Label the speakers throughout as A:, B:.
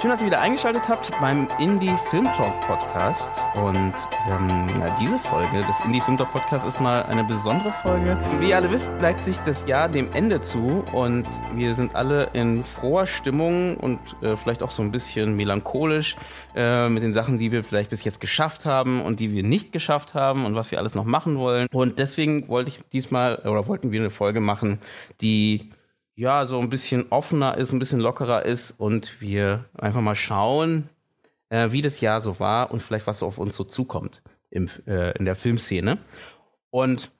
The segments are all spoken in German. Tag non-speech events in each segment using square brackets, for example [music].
A: Schön, dass ihr wieder eingeschaltet habt beim Indie Film Talk Podcast. Und ähm, ja, diese Folge des Indie Film Talk Podcasts ist mal eine besondere Folge. Wie ihr alle wisst, neigt sich das Jahr dem Ende zu und wir sind alle in froher Stimmung und äh, vielleicht auch so ein bisschen melancholisch äh, mit den Sachen, die wir vielleicht bis jetzt geschafft haben und die wir nicht geschafft haben und was wir alles noch machen wollen. Und deswegen wollte ich diesmal oder wollten wir eine Folge machen, die ja, so ein bisschen offener ist, ein bisschen lockerer ist und wir einfach mal schauen, äh, wie das Jahr so war und vielleicht was auf uns so zukommt im, äh, in der Filmszene. Und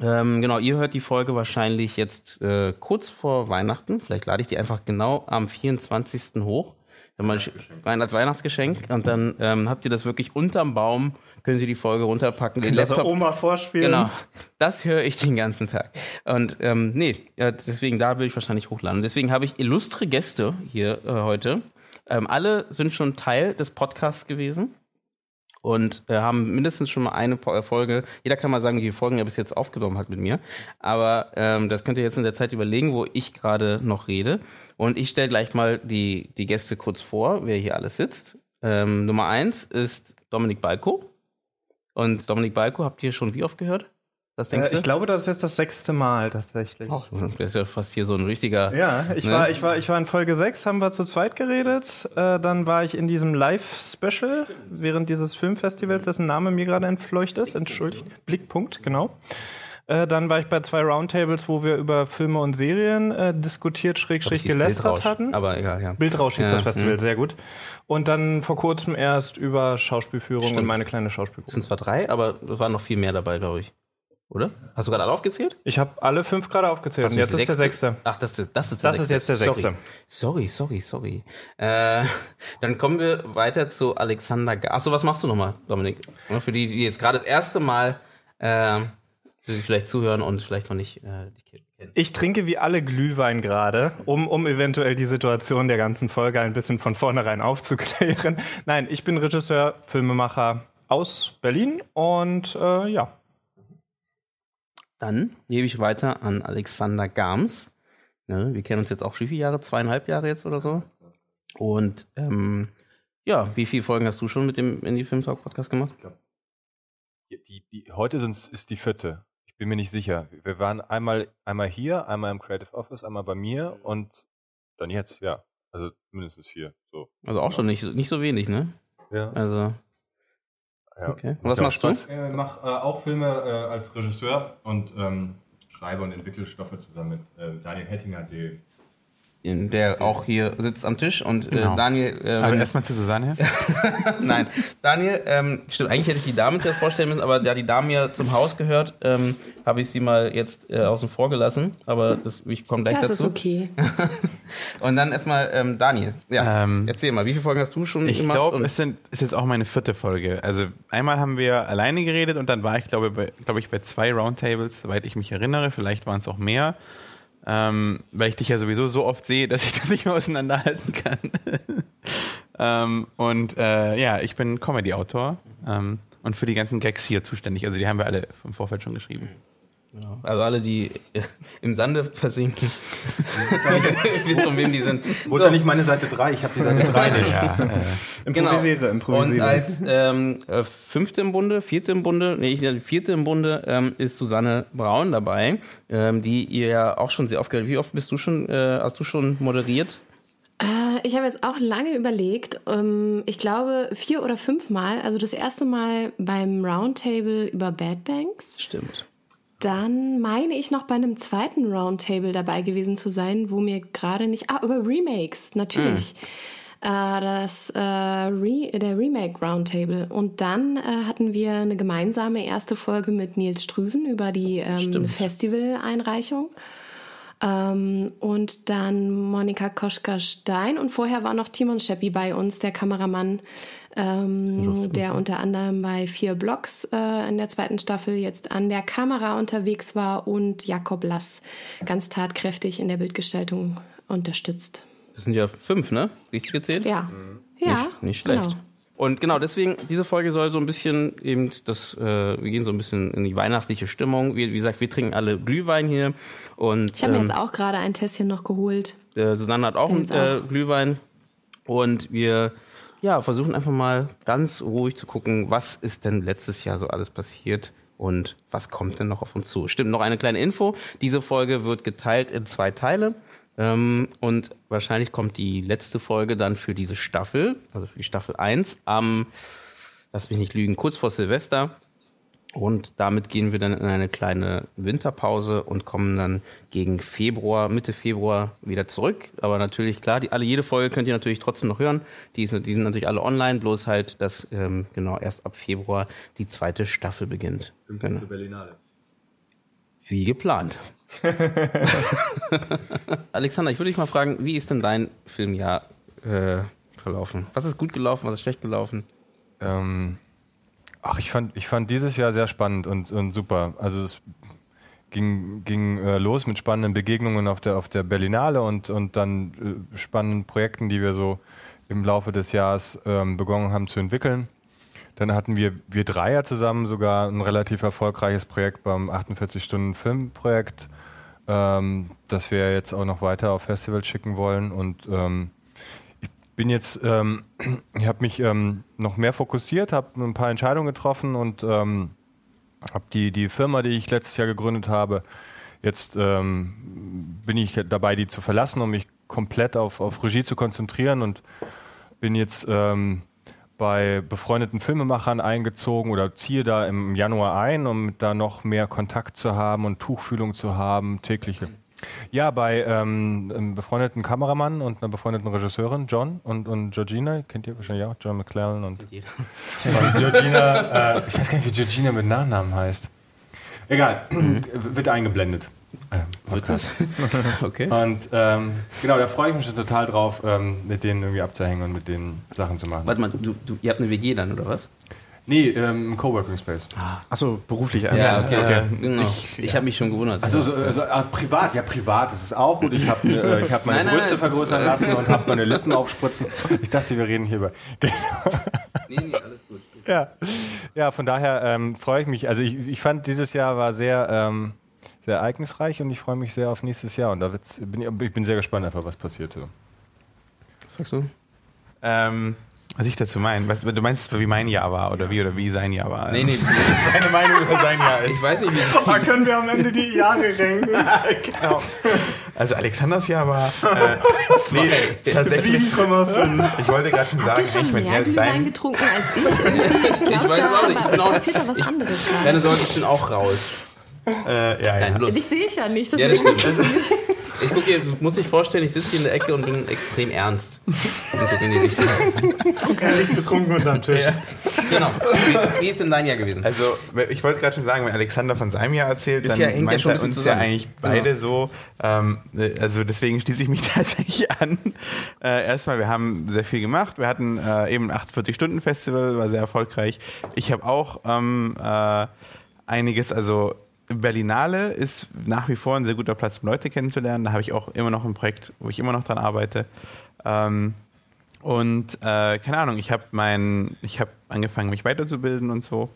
A: ähm, genau, ihr hört die Folge wahrscheinlich jetzt äh, kurz vor Weihnachten. Vielleicht lade ich die einfach genau am 24. hoch. Weihnachtsgeschenk. Als Weihnachtsgeschenk. Und dann ähm, habt ihr das wirklich unterm Baum können Sie die Folge runterpacken,
B: den Laptop. Oma vorspielen.
A: Genau, das höre ich den ganzen Tag. Und ähm, nee, ja, deswegen da will ich wahrscheinlich hochladen. Deswegen habe ich illustre Gäste hier äh, heute. Ähm, alle sind schon Teil des Podcasts gewesen und äh, haben mindestens schon mal eine äh, Folge. Jeder kann mal sagen, wie viele Folgen er bis jetzt aufgenommen hat mit mir. Aber ähm, das könnt ihr jetzt in der Zeit überlegen, wo ich gerade noch rede. Und ich stelle gleich mal die, die Gäste kurz vor, wer hier alles sitzt. Ähm, Nummer eins ist Dominik Balko. Und Dominik Balko habt ihr schon wie oft gehört?
B: Was denkst äh, du? Ich glaube, das ist jetzt das sechste Mal tatsächlich.
A: Oh, der ist ja fast hier so ein richtiger.
B: Ja, ich ne? war, ich war, ich war in Folge 6, haben wir zu zweit geredet. Äh, dann war ich in diesem Live-Special während dieses Filmfestivals, dessen Name mir gerade entfleucht ist. Entschuldigt. Blickpunkt, genau. Äh, dann war ich bei zwei Roundtables, wo wir über Filme und Serien äh, diskutiert, schrägstrich gelästert hatten.
A: Aber egal, ja.
B: Bildrausch hieß ja, das Festival, mh. sehr gut. Und dann vor kurzem erst über Schauspielführung Stimmt. und meine kleine Schauspielgruppe.
A: Es sind zwar drei, aber es waren noch viel mehr dabei, glaube ich. Oder? Hast du gerade alle aufgezählt?
B: Ich habe alle fünf gerade aufgezählt.
A: Und jetzt ist der sechste. Ach, das, ist, das ist
B: der Das sechste. ist jetzt der sechste.
A: Sorry, sorry, sorry. sorry. Äh, dann kommen wir weiter zu Alexander G Achso, was machst du nochmal, Dominik? Für die, die jetzt gerade das erste Mal äh, die vielleicht zuhören und vielleicht noch nicht äh, die kennen.
B: Ich trinke wie alle Glühwein gerade, um, um eventuell die Situation der ganzen Folge ein bisschen von vornherein aufzuklären. [laughs] Nein, ich bin Regisseur, Filmemacher aus Berlin und äh, ja.
A: Dann gebe ich weiter an Alexander Gams. Ne, wir kennen uns jetzt auch wie viele Jahre? Zweieinhalb Jahre jetzt oder so? Und ähm, ja, wie viele Folgen hast du schon mit dem Indie Film Talk Podcast gemacht?
C: Die, die, die, heute sind's, ist die vierte bin mir nicht sicher. Wir waren einmal, einmal hier, einmal im Creative Office, einmal bei mir und dann jetzt, ja. Also mindestens vier. So.
A: Also auch schon nicht, nicht so wenig, ne?
C: Ja.
A: Also.
C: Ja.
A: Okay. Und was machst du? Ich
C: äh, mache äh, auch Filme äh, als Regisseur und ähm, schreibe und entwickle Stoffe zusammen mit äh, Daniel Hettinger, der
A: der auch hier sitzt am Tisch und äh, genau. Daniel.
B: Ähm, aber erstmal zu Susanne. [laughs]
A: Nein, Daniel, ähm, stimmt, eigentlich hätte ich die Dame zuerst vorstellen müssen, aber da die Dame ja zum Haus gehört, ähm, habe ich sie mal jetzt äh, außen vor gelassen. Aber das, ich komme gleich
D: das
A: dazu.
D: Das ist okay. [laughs]
A: und dann erstmal ähm, Daniel. Ja, ähm, erzähl mal, wie viele Folgen hast du schon
B: ich gemacht? Ich glaube, es sind, ist jetzt auch meine vierte Folge. Also einmal haben wir alleine geredet und dann war ich, glaube glaub ich, bei zwei Roundtables, soweit ich mich erinnere. Vielleicht waren es auch mehr ähm, weil ich dich ja sowieso so oft sehe, dass ich das nicht mehr auseinanderhalten kann. [laughs] ähm, und äh, ja, ich bin Comedy-Autor ähm, und für die ganzen Gags hier zuständig. Also die haben wir alle im Vorfeld schon geschrieben.
A: Genau. Also alle, die äh, [laughs] im Sande versinken, [laughs] wisst von wem die sind.
C: Wo ist so. ja nicht meine Seite 3? Ich habe die Seite 3 nicht. ja,
B: äh, [laughs] improvisiere, genau. improvisiere.
A: Und als ähm, äh, fünfte im Bunde, vierte im Bunde, nee, ich, vierte im Bunde ähm, ist Susanne Braun dabei, ähm, die ihr ja auch schon sehr oft gehört. Wie oft bist du schon, äh, hast du schon moderiert?
D: ich habe jetzt auch lange überlegt. Ähm, ich glaube vier oder fünf Mal. Also das erste Mal beim Roundtable über Bad Banks.
A: Stimmt
D: dann meine ich noch bei einem zweiten Roundtable dabei gewesen zu sein, wo mir gerade nicht. Ah, über Remakes, natürlich. Mm. Äh, das, äh, Re, der Remake Roundtable. Und dann äh, hatten wir eine gemeinsame erste Folge mit Nils Strüven über die ähm, Festival-Einreichung. Ähm, und dann Monika Koschka-Stein. Und vorher war noch Timon Scheppi bei uns, der Kameramann, ähm, der unter anderem bei vier Blocks äh, in der zweiten Staffel jetzt an der Kamera unterwegs war und Jakob Lass ganz tatkräftig in der Bildgestaltung unterstützt.
A: Das sind ja fünf, ne? Richtig gezählt?
D: Ja. Ja.
A: Nicht, nicht schlecht.
D: Genau.
A: Und genau, deswegen, diese Folge soll so ein bisschen eben das, äh, wir gehen so ein bisschen in die weihnachtliche Stimmung. Wie, wie gesagt, wir trinken alle Glühwein hier. Und
D: Ich habe mir
A: ähm,
D: jetzt auch gerade ein Tässchen noch geholt.
A: äh, Susanne hat auch einen äh. Glühwein. Und wir ja, versuchen einfach mal ganz ruhig zu gucken, was ist denn letztes Jahr so alles passiert und was kommt denn noch auf uns zu. Stimmt, noch eine kleine Info. Diese Folge wird geteilt in zwei Teile. Ähm, und wahrscheinlich kommt die letzte Folge dann für diese Staffel, also für die Staffel 1, am, lass mich nicht lügen, kurz vor Silvester. Und damit gehen wir dann in eine kleine Winterpause und kommen dann gegen Februar, Mitte Februar wieder zurück. Aber natürlich, klar, die, alle, jede Folge könnt ihr natürlich trotzdem noch hören. Die, ist, die sind natürlich alle online, bloß halt, dass ähm, genau erst ab Februar die zweite Staffel beginnt. Genau.
C: Berlinale.
A: Wie geplant. [laughs] Alexander, ich würde dich mal fragen, wie ist denn dein Filmjahr äh, verlaufen? Was ist gut gelaufen, was ist schlecht gelaufen?
C: Ähm, ach, ich fand, ich fand dieses Jahr sehr spannend und, und super. Also es ging, ging äh, los mit spannenden Begegnungen auf der, auf der Berlinale und, und dann äh, spannenden Projekten, die wir so im Laufe des Jahres ähm, begonnen haben zu entwickeln. Dann hatten wir, wir Dreier zusammen sogar ein relativ erfolgreiches Projekt beim 48-Stunden-Filmprojekt, ähm, das wir jetzt auch noch weiter auf Festivals schicken wollen. Und ähm, bin jetzt, ähm, [clears throat] ich habe mich ähm, noch mehr fokussiert, habe ein paar Entscheidungen getroffen und ähm, habe die, die Firma, die ich letztes Jahr gegründet habe, jetzt ähm, bin ich dabei, die zu verlassen, um mich komplett auf, auf Regie zu konzentrieren und bin jetzt ähm, bei befreundeten Filmemachern eingezogen oder ziehe da im Januar ein, um da noch mehr Kontakt zu haben und Tuchfühlung zu haben, tägliche. Ja, bei ähm, einem befreundeten Kameramann und einer befreundeten Regisseurin, John und, und Georgina, kennt ihr wahrscheinlich auch, John McClellan und, und Georgina, äh, ich weiß gar nicht, wie Georgina mit Nachnamen heißt. Egal, wird eingeblendet. Äh,
A: Wird das? [laughs] okay.
C: und ähm, genau, da freue ich mich schon total drauf, ähm, mit denen irgendwie abzuhängen und mit denen Sachen zu machen.
A: Warte mal, du, du, ihr habt eine WG dann, oder was?
C: Nee, ähm, im Coworking Space.
B: Achso, beruflich
A: Ja, okay.
B: okay.
A: Genau. Ich,
B: Ich,
A: habe mich schon gewundert.
C: Also, so, also ah, privat, ja privat, das ist auch gut. Ich habe äh, ich hab meine
A: Nein,
C: Brüste
A: nein,
C: vergrößern lassen und habe meine Lippen aufspritzen. Ich dachte, wir reden hier über.
A: nee, nee, alles gut.
C: Ja, ja von daher ähm, freue ich mich. Also ich, ich fand, dieses Jahr war sehr, ähm, sehr ereignisreich und ich freue mich sehr auf nächstes Jahr. Und da wird's, bin ich, ich bin sehr gespannt einfach, was passiert. So.
A: Was sagst du?
B: Ähm, was ich dazu meine, was, du meinst, wie mein Jahr war oder wie oder wie sein Jahr war?
A: Nee, nee, [laughs]
B: Was meine Meinung über sein Jahr ist.
A: ich weiß nicht, wie
C: können wir am Ende die Jahre renken. [laughs]
B: genau. Also Alexanders Jahr war äh, nee, tatsächlich.
C: 7,5.
B: Ich wollte gerade schon sagen,
D: schon
B: echt, wenn
D: mehr
B: er
D: Glühwein
B: sein.
D: getrunken als ich? Ich, glaub, [laughs]
A: Ich weiß es
D: da
A: auch nicht. Ich bin auch-
D: passiert da was anderes.
A: Deine Sorte, ich bin auch raus.
B: Äh, ja, ja.
A: Nein.
D: Dich sehe ich ja nicht.
A: Ja, das stimmt. Ich gucke, hier, du musst dich vorstellen, ich sitze hier in der Ecke und bin extrem ernst. Und gucke in die Richtung.
C: Nicht betrunken unterm Tisch.
A: Genau. Wie, wie ist denn dein Jahr gewesen?
B: Also, ich wollte gerade schon sagen, wenn Alexander von seinem Jahr erzählt,
A: Das
B: dann
A: ja
B: meint er uns ja
A: zusammen.
B: eigentlich beide so. Ähm, äh, also deswegen schließe ich mich [laughs] tatsächlich an. Äh, erstmal, wir haben sehr viel gemacht. Wir hatten äh, eben ein 48-Stunden-Festival, war sehr erfolgreich. Ich habe auch ähm, äh, einiges, also Berlinale ist nach wie vor ein sehr guter Platz, um Leute kennenzulernen. Da habe ich auch immer noch ein Projekt, wo ich immer noch dran arbeite. Ähm, und äh, keine Ahnung, ich habe mein, angefangen, mich weiterzubilden und so.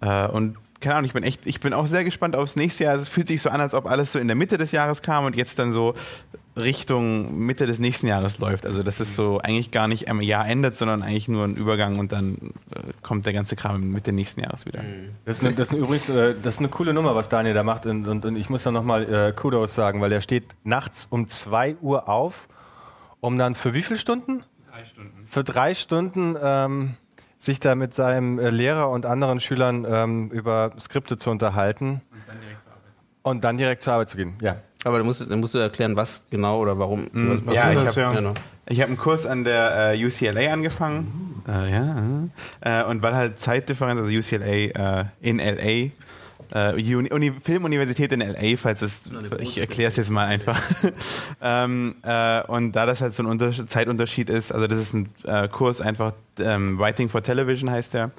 B: Äh, und keine Ahnung, ich bin echt, ich bin auch sehr gespannt aufs nächste Jahr. Es fühlt sich so an, als ob alles so in der Mitte des Jahres kam und jetzt dann so Richtung Mitte des nächsten Jahres läuft. Also das ist so eigentlich gar nicht am Jahr endet, sondern eigentlich nur ein Übergang und dann äh, kommt der ganze Kram Mitte nächsten Jahres wieder.
C: Das ist, eine, das ist eine, übrigens äh, das ist eine coole Nummer, was Daniel da macht. Und, und, und ich muss da nochmal äh, Kudos sagen, weil der steht nachts um 2 Uhr auf, um dann für wie viele Stunden?
B: Drei Stunden.
C: Für drei Stunden ähm, sich da mit seinem äh, Lehrer und anderen Schülern ähm, über Skripte zu unterhalten und dann direkt zur Arbeit zu gehen. Ja.
A: Aber dann musst, du, dann musst du erklären, was genau oder warum. was, was
B: Ja, ich habe
A: Genau.
B: ich hab einen Kurs an der äh, UCLA angefangen. Äh, ja, äh, und weil halt Zeitdifferenz, also UCLA äh, in LA, äh, Uni, Uni, Filmuniversität in LA, falls es, ich erkläre es jetzt mal einfach. [laughs] ähm, äh, und da das halt so ein Unter Zeitunterschied ist, also das ist ein äh, Kurs einfach, ähm, Writing for Television heißt der,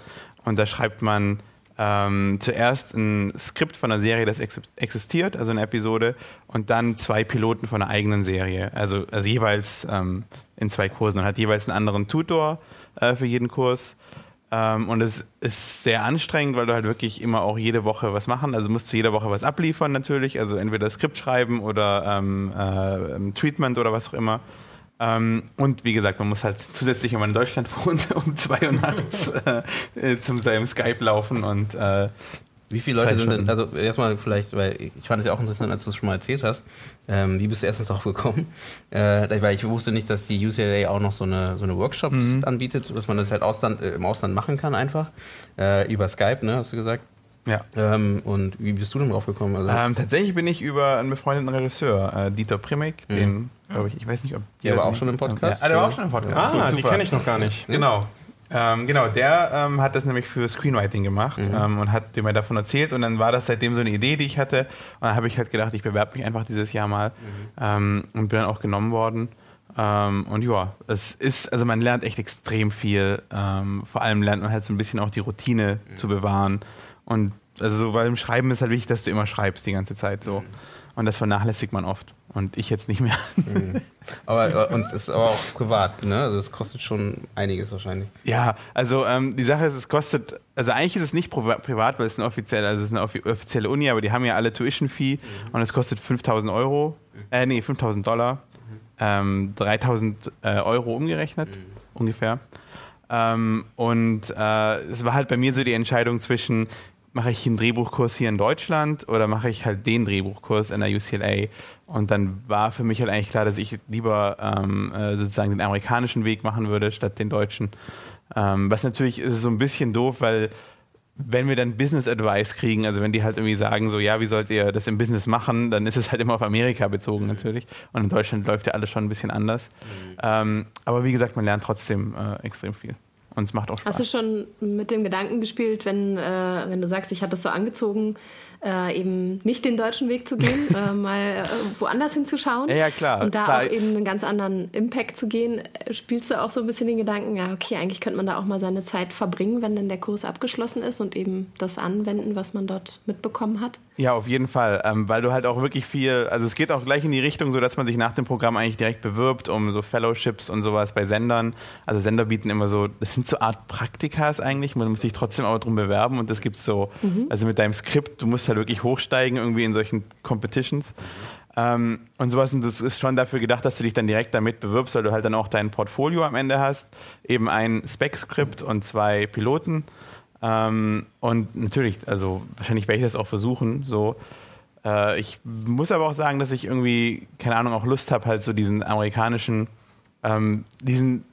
B: und da schreibt man ähm, zuerst ein Skript von einer Serie, das ex existiert, also eine Episode, und dann zwei Piloten von einer eigenen Serie, also, also jeweils ähm, in zwei Kursen und hat jeweils einen anderen Tutor äh, für jeden Kurs. Ähm, und es ist sehr anstrengend, weil du halt wirklich immer auch jede Woche was machen. Also musst du jede Woche was abliefern natürlich. Also entweder Skript schreiben oder ähm, äh, Treatment oder was auch immer. Ähm, und wie gesagt, man muss halt zusätzlich, wenn man in Deutschland [laughs] wohnt, um zwei Uhr nachts [laughs] äh, zum seinem Skype laufen und äh,
A: wie viele Leute sind denn, also erstmal vielleicht, weil ich fand es ja auch interessant, als du es schon mal erzählt hast, ähm, wie bist du erstens darauf gekommen? Äh, weil ich wusste nicht, dass die UCLA auch noch so eine, so eine Workshops mhm. anbietet, dass man das halt Ausland, äh, im Ausland machen kann einfach, äh, über Skype, ne, hast du gesagt?
B: Ja.
A: Ähm, und wie bist du denn drauf gekommen?
B: Also ähm, tatsächlich bin ich über einen befreundeten Regisseur, äh, Dieter Primek, mhm. den, glaube ich, ich weiß nicht, ob
A: der war auch schon im Podcast.
B: Ja, der war auch schon im Podcast.
C: Ah, Gut, die kenne ich noch gar nicht.
B: Genau. Ähm, genau, der ähm, hat das nämlich für Screenwriting gemacht mhm. ähm, und hat mir davon erzählt und dann war das seitdem so eine Idee, die ich hatte und dann habe ich halt gedacht, ich bewerbe mich einfach dieses Jahr mal mhm. Ähm, und bin dann auch genommen worden. Ähm, und ja, es ist, also man lernt echt extrem viel. Ähm, vor allem lernt man halt so ein bisschen auch die Routine mhm. zu bewahren und also weil im Schreiben ist halt wichtig, dass du immer schreibst die ganze Zeit so. Mhm. Und das vernachlässigt man oft. Und ich jetzt nicht mehr.
A: Mhm. Aber und es ist aber auch privat, ne? Also es kostet schon einiges wahrscheinlich.
B: Ja, also ähm, die Sache ist, es kostet, also eigentlich ist es nicht privat, weil es eine offizielle, also es ist eine offizielle Uni, aber die haben ja alle Tuition-Fee mhm. und es kostet 5000 Euro, mhm. äh, nee, 5000 Dollar, mhm. ähm, 3000 äh, Euro umgerechnet, mhm. ungefähr. Ähm, und äh, es war halt bei mir so die Entscheidung zwischen, mache ich einen Drehbuchkurs hier in Deutschland oder mache ich halt den Drehbuchkurs in der UCLA? Und dann war für mich halt eigentlich klar, dass ich lieber ähm, äh, sozusagen den amerikanischen Weg machen würde, statt den deutschen. Ähm, was natürlich ist so ein bisschen doof, weil wenn wir dann Business Advice kriegen, also wenn die halt irgendwie sagen, so ja, wie sollt ihr das im Business machen, dann ist es halt immer auf Amerika bezogen natürlich. Und in Deutschland läuft ja alles schon ein bisschen anders. Mhm. Ähm, aber wie gesagt, man lernt trotzdem äh, extrem viel. Und es macht auch Spaß.
D: Hast du schon mit dem Gedanken gespielt, wenn, äh, wenn du sagst, ich hatte das so angezogen, äh, eben nicht den deutschen Weg zu gehen, [laughs] äh, mal äh, woanders hinzuschauen.
B: Ja, ja, klar.
D: Und da
B: klar.
D: auch eben einen ganz anderen Impact zu gehen. Spielst du auch so ein bisschen den Gedanken, ja, okay, eigentlich könnte man da auch mal seine Zeit verbringen, wenn dann der Kurs abgeschlossen ist und eben das anwenden, was man dort mitbekommen hat?
B: Ja, auf jeden Fall, ähm, weil du halt auch wirklich viel, also es geht auch gleich in die Richtung, so dass man sich nach dem Programm eigentlich direkt bewirbt um so Fellowships und sowas bei Sendern. Also Sender bieten immer so, das sind so Art Praktikas eigentlich, man muss sich trotzdem aber drum bewerben und das gibt's so, mhm. also mit deinem Skript, du musst halt wirklich hochsteigen irgendwie in solchen Competitions. Ähm, und sowas und das ist schon dafür gedacht, dass du dich dann direkt damit bewirbst, weil du halt dann auch dein Portfolio am Ende hast, eben ein Spec-Skript und zwei Piloten ähm, und natürlich, also wahrscheinlich werde ich das auch versuchen. So, äh, ich muss aber auch sagen, dass ich irgendwie, keine Ahnung, auch Lust habe, halt so diesen amerikanischen, ähm, diesen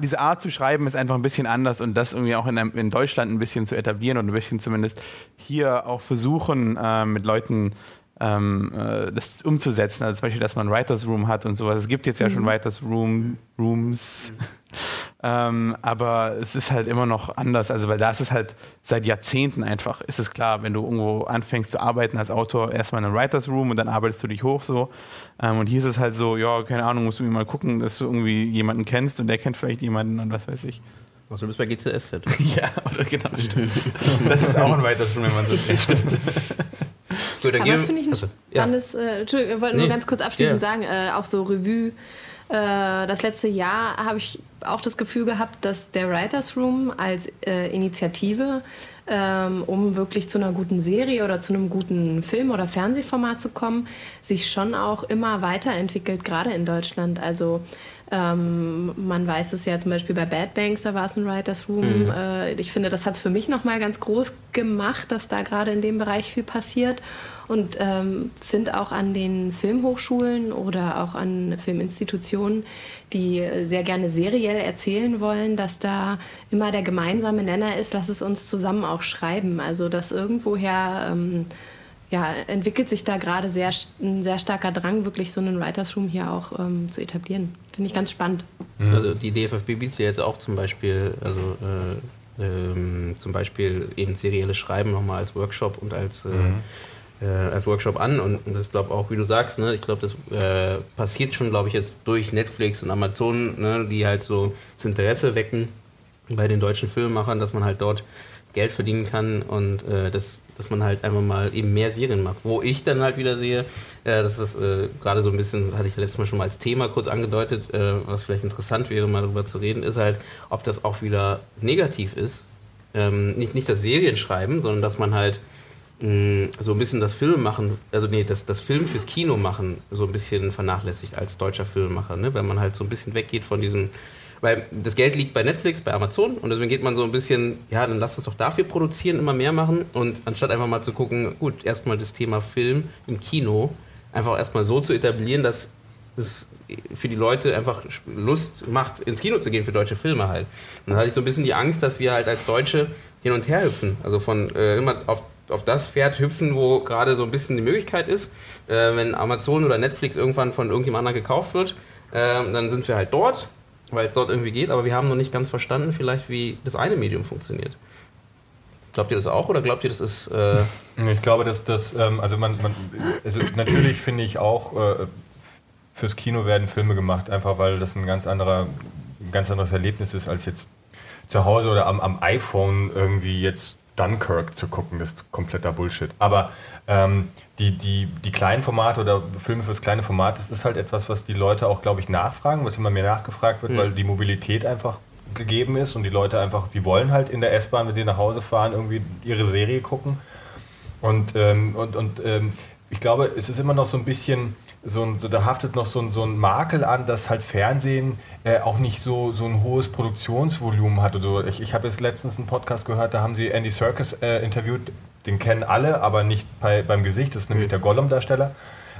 B: diese Art zu schreiben ist einfach ein bisschen anders und das irgendwie auch in, in Deutschland ein bisschen zu etablieren und ein bisschen zumindest hier auch versuchen, äh, mit Leuten ähm, äh, das umzusetzen. Also zum Beispiel, dass man Writers Room hat und sowas. Es gibt jetzt ja schon mhm. Writers Room, Rooms. [laughs] ähm, aber es ist halt immer noch anders. Also, weil da ist es halt seit Jahrzehnten einfach, ist es klar, wenn du irgendwo anfängst zu arbeiten als Autor, erstmal in einem Writers Room und dann arbeitest du dich hoch so. Ähm, und hier ist es halt so, ja, keine Ahnung, musst du mal gucken, dass du irgendwie jemanden kennst und der kennt vielleicht jemanden und was weiß ich.
A: Also du bist bei GCSZ. [laughs]
B: ja, oder genau, stimmt. das ist auch ein Writers Room, wenn man so stimmt.
D: Gut, Aber das finde ich ein also, spannendes, ja. äh, Entschuldigung, wir wollten nee. nur ganz kurz abschließend yeah. sagen, äh, auch so Revue, das letzte Jahr habe ich auch das Gefühl gehabt, dass der Writers Room als äh, Initiative, ähm, um wirklich zu einer guten Serie oder zu einem guten Film- oder Fernsehformat zu kommen, sich schon auch immer weiterentwickelt, gerade in Deutschland. Also ähm, man weiß es ja zum Beispiel bei Bad Banks, da war es ein Writers Room. Mhm. Äh, ich finde, das hat es für mich nochmal ganz groß gemacht, dass da gerade in dem Bereich viel passiert. Und ähm, finde auch an den Filmhochschulen oder auch an Filminstitutionen, die sehr gerne seriell erzählen wollen, dass da immer der gemeinsame Nenner ist, lass es uns zusammen auch schreiben. Also dass irgendwoher ähm, ja, entwickelt sich da gerade sehr, ein sehr starker Drang, wirklich so einen Writers Room hier auch ähm, zu etablieren. Finde ich ganz spannend.
A: Mhm. Also die DFFB bietet ja jetzt auch zum Beispiel, also äh, ähm, zum Beispiel eben serielles Schreiben nochmal als Workshop und als, äh, mhm. Äh, als Workshop an. Und, das glaube auch, wie du sagst, ne, ich glaube, das äh, passiert schon, glaube ich, jetzt durch Netflix und Amazon, ne, die halt so das Interesse wecken bei den deutschen Filmemachern, dass man halt dort Geld verdienen kann und äh, das dass man halt einfach mal eben mehr Serien macht. Wo ich dann halt wieder sehe, äh, dass das äh, gerade so ein bisschen, hatte ich letztes Mal schon mal als Thema kurz angedeutet, äh, was vielleicht interessant wäre, mal darüber zu reden, ist halt, ob das auch wieder negativ ist. Ähm, nicht, nicht das Serien schreiben, sondern dass man halt so ein bisschen das Film machen, also nee, das, das Film fürs Kino machen, so ein bisschen vernachlässigt als deutscher Filmemacher, ne? wenn man halt so ein bisschen weggeht von diesen weil das Geld liegt bei Netflix, bei Amazon und deswegen geht man so ein bisschen, ja, dann lasst uns doch dafür produzieren, immer mehr machen und anstatt einfach mal zu gucken, gut, erstmal das Thema Film im Kino einfach erstmal so zu etablieren, dass es für die Leute einfach Lust macht, ins Kino zu gehen für deutsche Filme halt. Und dann hatte ich so ein bisschen die Angst, dass wir halt als Deutsche hin und her hüpfen. Also von äh, immer auf, auf das Pferd hüpfen, wo gerade so ein bisschen die Möglichkeit ist. Äh, wenn Amazon oder Netflix irgendwann von irgendjemand anderem gekauft wird, äh, dann sind wir halt dort weil es dort irgendwie geht, aber wir haben noch nicht ganz verstanden, vielleicht, wie das eine Medium funktioniert. Glaubt ihr das auch oder glaubt ihr, das ist. Äh [laughs]
C: ich glaube, dass das, ähm, also man, man, also natürlich finde ich auch, äh, fürs Kino werden Filme gemacht, einfach weil das ein ganz anderer, ein ganz anderes Erlebnis ist, als jetzt zu Hause oder am, am iPhone irgendwie jetzt Dunkirk zu gucken. Das ist kompletter Bullshit. Aber ähm, die, die, die kleinen Formate oder Filme fürs kleine Format, das ist halt etwas, was die Leute auch, glaube ich, nachfragen, was immer mehr nachgefragt wird, mhm. weil die Mobilität einfach gegeben ist und die Leute einfach, die wollen halt in der S-Bahn, wenn sie nach Hause fahren, irgendwie ihre Serie gucken. Und, ähm, und, und ähm, ich glaube, es ist immer noch so ein bisschen, so, ein, so da haftet noch so ein, so ein Makel an, dass halt Fernsehen äh, auch nicht so, so ein hohes Produktionsvolumen hat. Oder ich ich habe jetzt letztens einen Podcast gehört, da haben sie Andy Serkis äh, interviewt, den kennen alle, aber nicht bei, beim Gesicht, das ist nämlich mhm. der Gollum-Darsteller.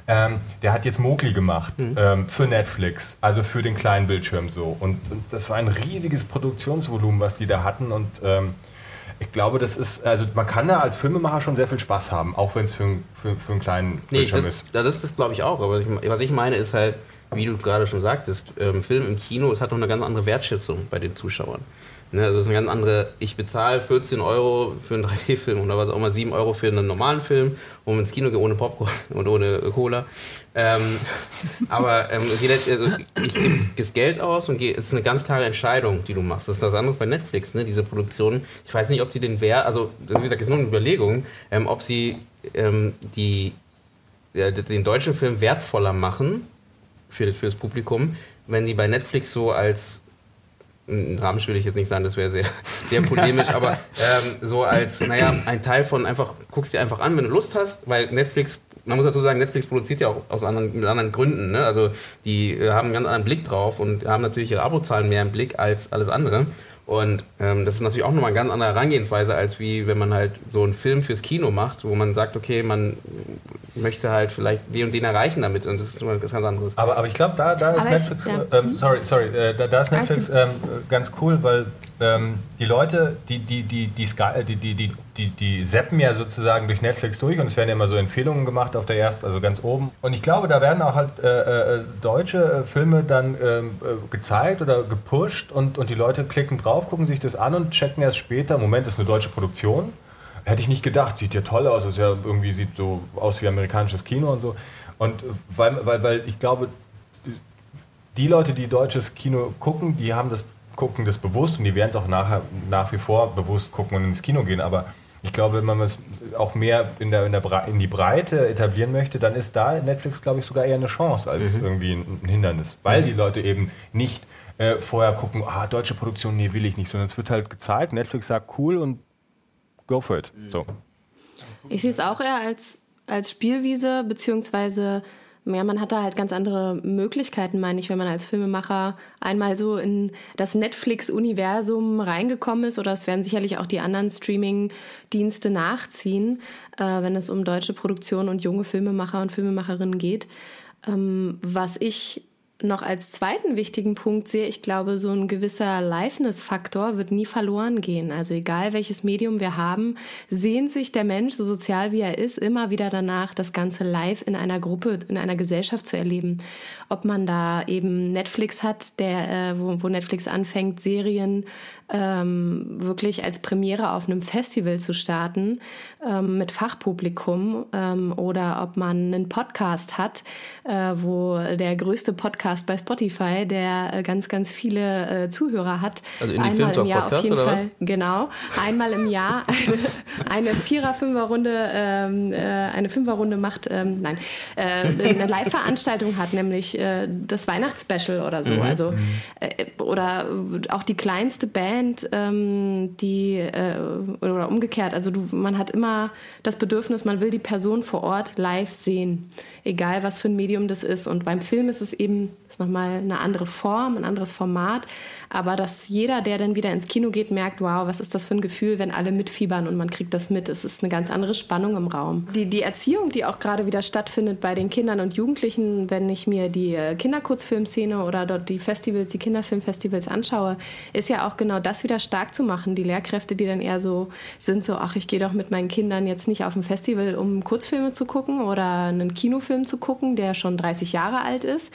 C: Ähm, der hat jetzt Mowgli gemacht mhm. ähm, für Netflix, also für den kleinen Bildschirm so. Und, und, das war ein riesiges Produktionsvolumen, was die da hatten. Und ähm, ich glaube, das ist, also man kann da als Filmemacher schon sehr viel Spaß haben, auch wenn es für, für, für, einen kleinen nee, Bildschirm
A: das,
C: ist.
A: Das ist das, glaube ich, auch. Aber ich, was ich meine, ist halt, wie du gerade schon sagtest, ähm, Film im Kino, es hat noch eine ganz andere Wertschätzung bei den Zuschauern. Ne, also das ist eine ganz andere, ich bezahle 14 Euro für einen 3D-Film oder was auch immer, 7 Euro für einen normalen Film, um ins Kino gehe ohne Popcorn [laughs] und ohne Cola. Ähm, aber ähm, also ich gebe das Geld aus und es ist eine ganz klare Entscheidung, die du machst. Das ist das andere bei Netflix, ne, diese Produktion. Ich weiß nicht, ob die den Wert, also wie gesagt, ist nur eine Überlegung, ähm, ob sie ähm, die, ja, den deutschen Film wertvoller machen für, für das Publikum, wenn die bei Netflix so als Rahmen will ich jetzt nicht sagen, das wäre sehr, sehr polemisch, aber ähm, so als, naja, ein Teil von einfach, guckst dir einfach an, wenn du Lust hast, weil Netflix, man muss dazu sagen, Netflix produziert ja auch aus anderen, mit anderen Gründen, ne? also die äh, haben einen ganz anderen Blick drauf und haben natürlich ihre Abozahlen mehr im Blick als alles andere. Und ähm, das ist natürlich auch nochmal eine ganz andere Herangehensweise, als wie wenn man halt so einen Film fürs Kino macht, wo man sagt, okay, man möchte halt vielleicht den und den erreichen damit und das ist was ganz anderes.
C: Aber, aber ich glaube, da, da ist aber Netflix, ich, ja. ähm, sorry, sorry, äh, da, da ist Netflix ähm, ganz cool, weil ähm, die Leute, die, die, die, die, Sky, die, die, die, die, die seppen ja sozusagen durch Netflix durch und es werden ja immer so Empfehlungen gemacht auf der ersten, also ganz oben. Und ich glaube, da werden auch halt äh, äh, deutsche äh, Filme dann ähm, äh, gezeigt oder gepusht und, und die Leute klicken drauf, gucken sich das an und checken erst später, Moment, das ist eine deutsche Produktion. Hätte ich nicht gedacht, sieht ja toll aus, es ja irgendwie sieht so aus wie amerikanisches Kino und so. Und weil, weil, weil ich glaube, die Leute, die deutsches Kino gucken, die haben das gucken das bewusst und die werden es auch nachher, nach wie vor bewusst gucken und ins Kino gehen. Aber ich glaube, wenn man es auch mehr in, der, in, der, in die Breite etablieren möchte, dann ist da Netflix, glaube ich, sogar eher eine Chance als mhm. irgendwie ein, ein, Hindernis. Weil mhm. die Leute eben nicht äh, vorher gucken, ah, deutsche Produktion, nee, will ich nicht, sondern es wird halt gezeigt, Netflix sagt cool und go for it. Mhm. So.
D: Ich sehe es auch eher als, als Spielwiese, beziehungsweise ja, man hat da halt ganz andere Möglichkeiten, meine ich, wenn man als Filmemacher einmal so in das Netflix-Universum reingekommen ist, oder es werden sicherlich auch die anderen Streaming-Dienste nachziehen, äh, wenn es um deutsche Produktion und junge Filmemacher und Filmemacherinnen geht. Ähm, was ich noch als zweiten wichtigen Punkt sehe, ich glaube, so ein gewisser Liveness-Faktor wird nie verloren gehen. Also egal welches Medium wir haben, sehnt sich der Mensch, so sozial wie er ist, immer wieder danach, das Ganze live in einer Gruppe, in einer Gesellschaft zu erleben. Ob man da eben Netflix hat, der, äh, wo, wo Netflix anfängt, Serien ähm, wirklich als Premiere auf einem Festival zu starten ähm, mit Fachpublikum ähm, oder ob man einen Podcast hat, äh, wo der größte Podcast bei Spotify, der äh, ganz, ganz viele äh, Zuhörer hat.
A: Also
D: einmal im Jahr
A: Podcast,
D: auf jeden
A: oder was?
D: Fall, genau, einmal im Jahr eine, eine Vierer-Fünfer-Runde, ähm, äh, eine Fünfer-Runde macht, ähm, nein, äh, eine Live-Veranstaltung hat, nämlich äh, das Weihnachtsspecial oder so. Also äh, oder auch die kleinste Band, ähm, die äh, oder umgekehrt. Also du, man hat immer das Bedürfnis, man will die Person vor Ort live sehen, egal was für ein Medium das ist. Und beim Film ist es eben ist nochmal eine andere Form, ein anderes Format. Aber dass jeder, der dann wieder ins Kino geht, merkt, wow, was ist das für ein Gefühl, wenn alle mitfiebern und man kriegt das mit. Es ist eine ganz andere Spannung im Raum. Die, die Erziehung, die auch gerade wieder stattfindet bei den Kindern und Jugendlichen, wenn ich mir die äh, Kinderkurzfilmszene oder dort die Festivals, die Kinderfilmfestivals anschaue, ist ja auch genau das wieder stark zu machen. Die Lehrkräfte, die dann eher so sind, so, ach, ich gehe doch mit meinen Kindern jetzt nicht auf ein Festival, um Kurzfilme zu gucken oder einen Kinofilm zu gucken, der schon 30 Jahre alt ist,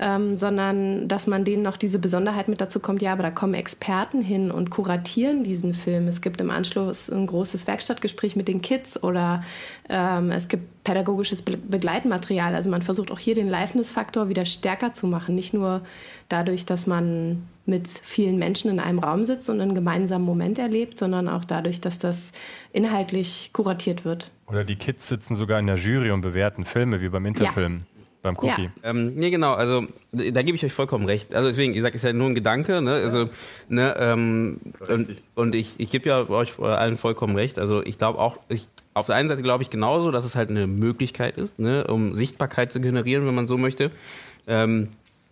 D: ähm, sondern dass man denen noch diese Besonderheit mit dazu kommt, ja, aber da kommen Experten hin und kuratieren diesen Film. Es gibt im Anschluss ein großes Werkstattgespräch mit den Kids oder ähm, es gibt pädagogisches Be Begleitmaterial. Also man versucht auch hier den Liveness-Faktor wieder stärker zu machen. Nicht nur dadurch, dass man mit vielen Menschen in einem Raum sitzt und einen gemeinsamen Moment erlebt, sondern auch dadurch, dass das inhaltlich kuratiert wird.
C: Oder die Kids sitzen sogar in der Jury und bewerten Filme wie beim Interfilm, beim Cookie.
D: Ja.
A: Ähm, nee, genau, also da gebe ich euch vollkommen recht. Also deswegen, ich sage, es ist ja nur ein Gedanke, ne? Also, ne, ähm, und, und ich, ich gebe ja euch allen vollkommen recht. Also ich glaube auch, ich, auf der einen Seite glaube ich genauso, dass es halt eine Möglichkeit ist, ne, um Sichtbarkeit zu generieren, wenn man so möchte. Ähm,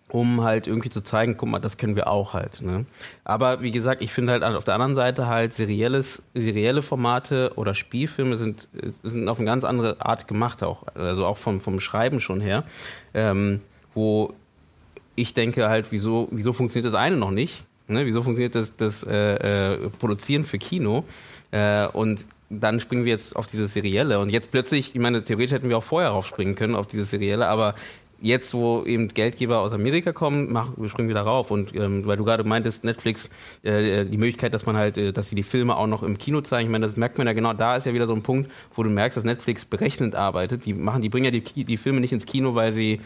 A: um halt irgendwie zu zeigen, guck mal, das können wir auch halt. Ne? Aber wie gesagt, ich finde halt auf der anderen Seite halt serielles, serielle Formate oder Spielfilme sind, sind auf eine ganz andere Art gemacht auch, also auch vom, vom Schreiben schon her, ähm, wo ich denke halt, wieso, wieso funktioniert das eine noch nicht? Ne? Wieso funktioniert das, das äh, äh, Produzieren für Kino? Äh, und dann springen wir jetzt auf dieses Serielle. Und jetzt plötzlich, ich meine, theoretisch hätten wir auch vorher raufspringen können auf dieses Serielle, aber jetzt, wo eben Geldgeber aus Amerika kommen, mach, wir springen wieder rauf. Und ähm, weil du gerade meintest, Netflix, äh, die Möglichkeit, dass man halt, äh, dass sie die Filme auch noch im Kino zeigen, ich meine, das merkt man ja genau, da ist ja wieder so ein Punkt, wo du merkst, dass Netflix berechnend arbeitet. Die machen, die bringen ja die, die Filme nicht ins Kino, weil sie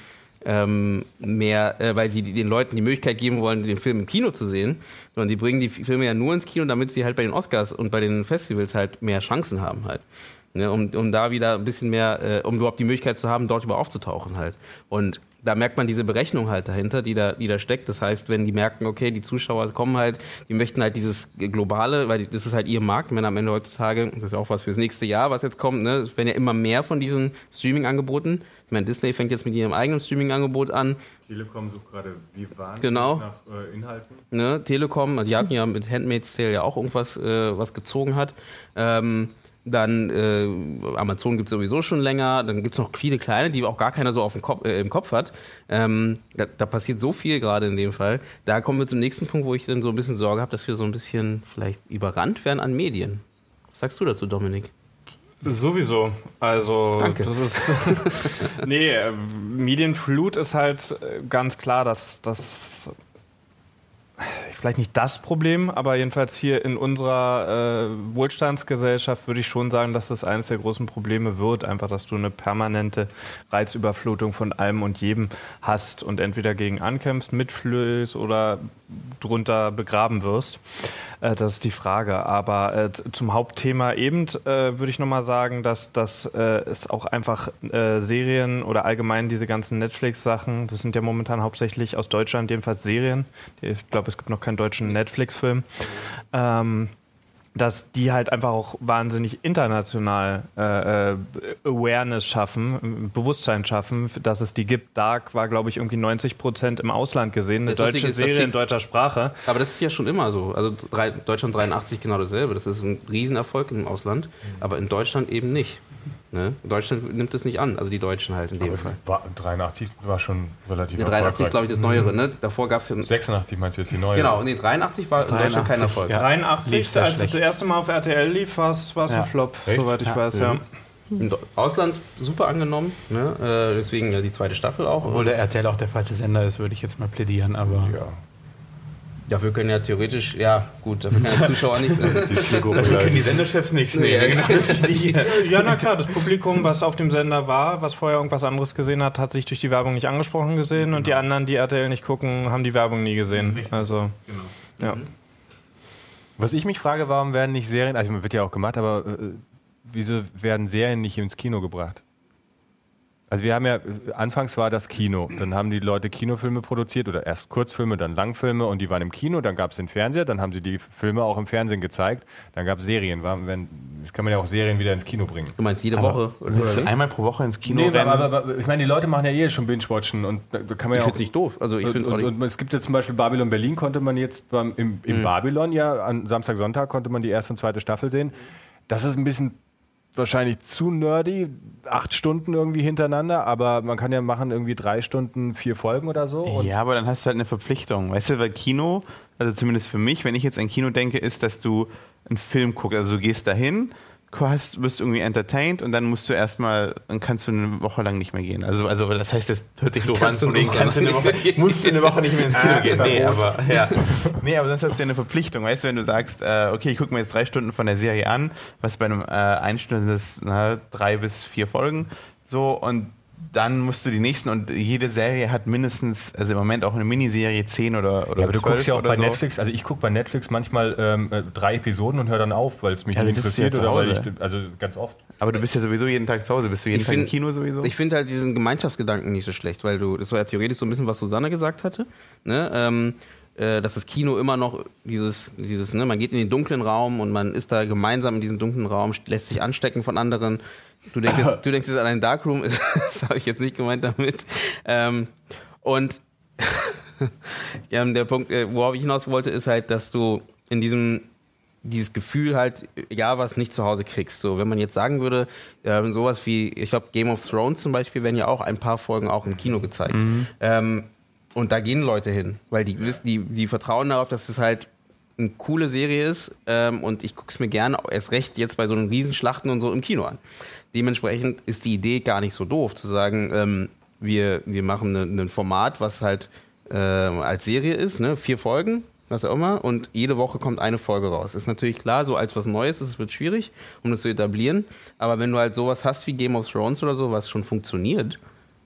A: ähm, mehr, äh, weil sie den Leuten die Möglichkeit geben wollen, den Film im Kino zu sehen, sondern die bringen die Filme ja nur ins Kino, damit sie halt bei den Oscars und bei den Festivals halt mehr Chancen haben halt. Ne, um, um da wieder ein bisschen mehr, äh, um überhaupt die Möglichkeit zu haben, dort überhaupt aufzutauchen halt. Und da merkt man diese Berechnung halt dahinter, die da, die da steckt. Das heißt, wenn die merken, okay, die Zuschauer kommen halt, die möchten halt dieses globale, weil das ist halt ihr Markt, wenn am Ende heutzutage, das ist ja auch was fürs nächste Jahr, was jetzt kommt, ne, es werden ja immer mehr von diesen Streaming-Angeboten. Ich meine, Disney fängt jetzt mit ihrem eigenen Streaming-Angebot an.
C: Telekom sucht gerade wie wahnsinnig
A: Genau.
C: nach äh, Inhalten.
A: ne, Telekom, die hatten ja mit Handmaid's Tale ja auch irgendwas, äh, was gezogen hat. Ähm, dann äh, Amazon gibt es sowieso schon länger. Dann gibt es noch viele kleine, die auch gar keiner so auf dem Kopf, äh, im Kopf hat. Ähm, da, da passiert so viel gerade in dem Fall. Da kommen wir zum nächsten Punkt, wo ich dann so ein bisschen Sorge habe, dass wir so ein bisschen vielleicht überrannt werden an Medien. Was sagst du dazu, Dominik?
E: Sowieso. Also,
A: Danke.
E: das ist. [laughs] nee, äh, Medienflut ist halt äh, ganz klar, dass das. Vielleicht nicht das Problem, aber jedenfalls hier in unserer äh, Wohlstandsgesellschaft würde ich schon sagen, dass das eines der großen Probleme wird. Einfach, dass du eine permanente Reizüberflutung von allem und jedem hast und entweder gegen ankämpfst, mitflößt oder drunter begraben wirst. Äh, das ist die Frage. Aber äh, zum Hauptthema eben äh, würde ich nochmal sagen, dass, dass äh, es auch einfach äh, Serien oder allgemein diese ganzen Netflix-Sachen, das sind ja momentan hauptsächlich aus Deutschland, jedenfalls Serien. Ich glaube, es gibt noch keinen deutschen Netflix-Film. Ähm, dass die halt einfach auch wahnsinnig international äh, äh, Awareness schaffen, Bewusstsein schaffen, dass es die gibt. Dark war, glaube ich, irgendwie 90 Prozent im Ausland gesehen, eine
A: Das
E: deutsche
A: ist,
E: Serie in deutscher Sprache.
A: Aber das ist ja schon immer so. Also Deutschland 83 genau dasselbe. Das ist ein Riesenerfolg im Ausland, aber in Deutschland eben nicht. Ne? Deutschland nimmt es nicht an, also die Deutschen halt in dem
C: Aber
A: Fall.
C: War, 83 war schon relativ
A: Ja, 83 ist, glaube ich, das Neuere, ne? Davor gab es ja.
C: 86 meinst du jetzt die neue?
A: Genau, nee, 83 war in Deutschland kein
B: 83,
A: Erfolg.
B: ja.
E: 83,
B: Lief sehr
E: als es das erste Mal auf RTL lief, war es
B: Ja.
E: ein Flop,
C: Echt?
E: soweit ich
B: Ja.
E: weiß, ja.
A: Im Ausland super angenommen, ne? äh, deswegen ja die zweite Staffel auch.
B: Obwohl der RTL auch der falsche Sender ist, würde ich jetzt mal plädieren, aber.
C: Ja.
A: Ja, wir können ja theoretisch, ja gut, dafür kann der Zuschauer nicht. [laughs]
C: Das ist die Zielgruppe
B: Dafür können die. Senderchefs nichts
A: Nee,
B: nehmen.
A: genau.
B: Die- [laughs]
E: Ja, na klar, das Publikum, was auf dem Sender war, was vorher irgendwas anderes gesehen hat, hat sich durch die Werbung nicht angesprochen gesehen und die anderen, die RTL nicht gucken, haben die Werbung nie gesehen. Also, ja.
C: Was ich mich frage, warum werden nicht Serien, also wird ja auch gemacht, aber äh, wieso werden Serien nicht ins Kino gebracht? Also wir haben ja, anfangs war das Kino, dann haben die Leute Kinofilme produziert oder erst Kurzfilme, dann Langfilme und die waren im Kino, dann gab es den Fernseher, dann haben sie die Filme auch im Fernsehen gezeigt, dann gab es Serien. Warum werden- Das kann man ja auch Serien wieder ins Kino bringen.
A: Du meinst jede
B: Aber
A: Woche? Oder
B: Willst du einmal pro Woche ins Kino
C: Nee,
B: rennen?
C: aber, aber, aber ich meine, die Leute machen ja eh schon Binge-Watchen und da kann man
A: ich
C: ja
A: finde
C: auch
A: es nicht doof. Also ich
C: und,
A: finde
C: und, und es gibt jetzt zum Beispiel Babylon Berlin, konnte man jetzt beim, im, im Babylon ja an Samstag, Sonntag konnte man die erste und zweite Staffel sehen. Das ist ein bisschen wahrscheinlich zu nerdy, acht Stunden irgendwie hintereinander, aber man kann ja machen irgendwie drei Stunden, vier Folgen oder so.
B: Ja, aber dann hast du halt eine Verpflichtung. Weißt du, weil Kino, also zumindest für mich, wenn ich jetzt an Kino denke, ist, dass du einen Film guckst. Also du gehst dahin, hast, wirst irgendwie entertained und dann musst du erstmal, dann kannst du eine Woche lang nicht mehr gehen. Also, also das heißt, das hört sich doof an,
A: du
B: von kannst du eine
A: Woche
B: musst du eine Woche nicht mehr ins Kino
C: Ah,
B: gehen. Nee, aber, ja. [laughs] nee, aber sonst hast du ja eine Verpflichtung. Weißt du, wenn du sagst, äh, okay, ich gucke mir jetzt drei Stunden von der Serie an, was bei einem äh, Einstunde sind das na, drei bis vier Folgen, so und dann musst du die nächsten und jede Serie hat mindestens, also im Moment auch eine Miniserie 10 oder, oder
C: ja, aber du
B: 12
C: guckst ja auch bei
B: so.
C: Netflix, also ich gucke bei Netflix manchmal ähm, äh, drei Episoden und höre dann auf, weil es mich
B: Ja,
C: interessiert oder weil ich, also ganz oft.
B: Aber du bist ja sowieso jeden Tag zu Hause. Bist du jeden
A: Ich
B: Tag im
A: find-
B: Kino sowieso?
A: Ich finde halt diesen Gemeinschaftsgedanken nicht so schlecht, weil du, das war ja theoretisch so ein bisschen, was Susanne gesagt hatte, ne? ähm, äh, dass das Kino immer noch dieses, dieses, ne, man geht in den dunklen Raum und man ist da gemeinsam in diesem dunklen Raum, lässt sich anstecken von anderen. Du denkst, jetzt, [laughs] du denkst jetzt an einen Darkroom, [laughs] das habe ich jetzt nicht gemeint damit. Ähm, und [laughs] ja, der Punkt, äh, worauf ich hinaus wollte, ist halt, dass du in diesem dieses Gefühl halt, egal was, nicht zu Hause kriegst. So, wenn man jetzt sagen würde, ähm, sowas wie, ich glaube, Game of Thrones zum Beispiel, werden ja auch ein paar Folgen auch im Kino gezeigt. Ähm, und da gehen Leute hin, weil die wissen, die, die vertrauen darauf, dass es halt eine coole Serie ist ähm, und ich gucke es mir gerne erst recht jetzt bei so einen Riesenschlachten und so im Kino an. Dementsprechend ist die Idee gar nicht so doof, zu sagen, ähm, wir, wir machen ein Format, was halt äh, als Serie ist, ne? vier Folgen, was auch immer, und jede Woche kommt eine Folge raus. Ist natürlich klar, so als was Neues, es wird schwierig, um das zu etablieren, aber wenn du halt sowas hast wie Game of Thrones oder so, was schon funktioniert,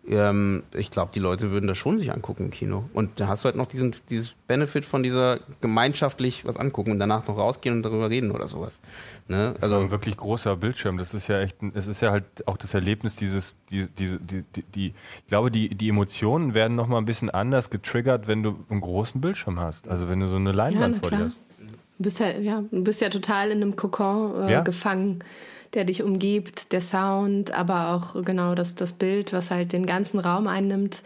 A: ähm, ich glaube, die Leute würden das schon sich angucken im Kino. Und da hast du halt noch diesen, dieses Benefit von dieser gemeinschaftlich was angucken und danach noch rausgehen und darüber reden oder sowas. Ne?
C: Also ein wirklich großer Bildschirm. Das ist ja echt, ein- es ist ja halt auch das Erlebnis dieses, diese, diese, die, die, die, ich glaube, die, die Emotionen werden noch mal ein bisschen anders getriggert, wenn du einen großen Bildschirm hast. Also wenn du so eine
D: Ja,
C: Leinwand
D: na
C: vor dir hast.
D: Du bist ja, ja, du bist ja total in einem Kokon äh,
C: Ja.
D: gefangen, der dich umgibt, der Sound, aber auch genau das, das Bild, was halt den ganzen Raum einnimmt.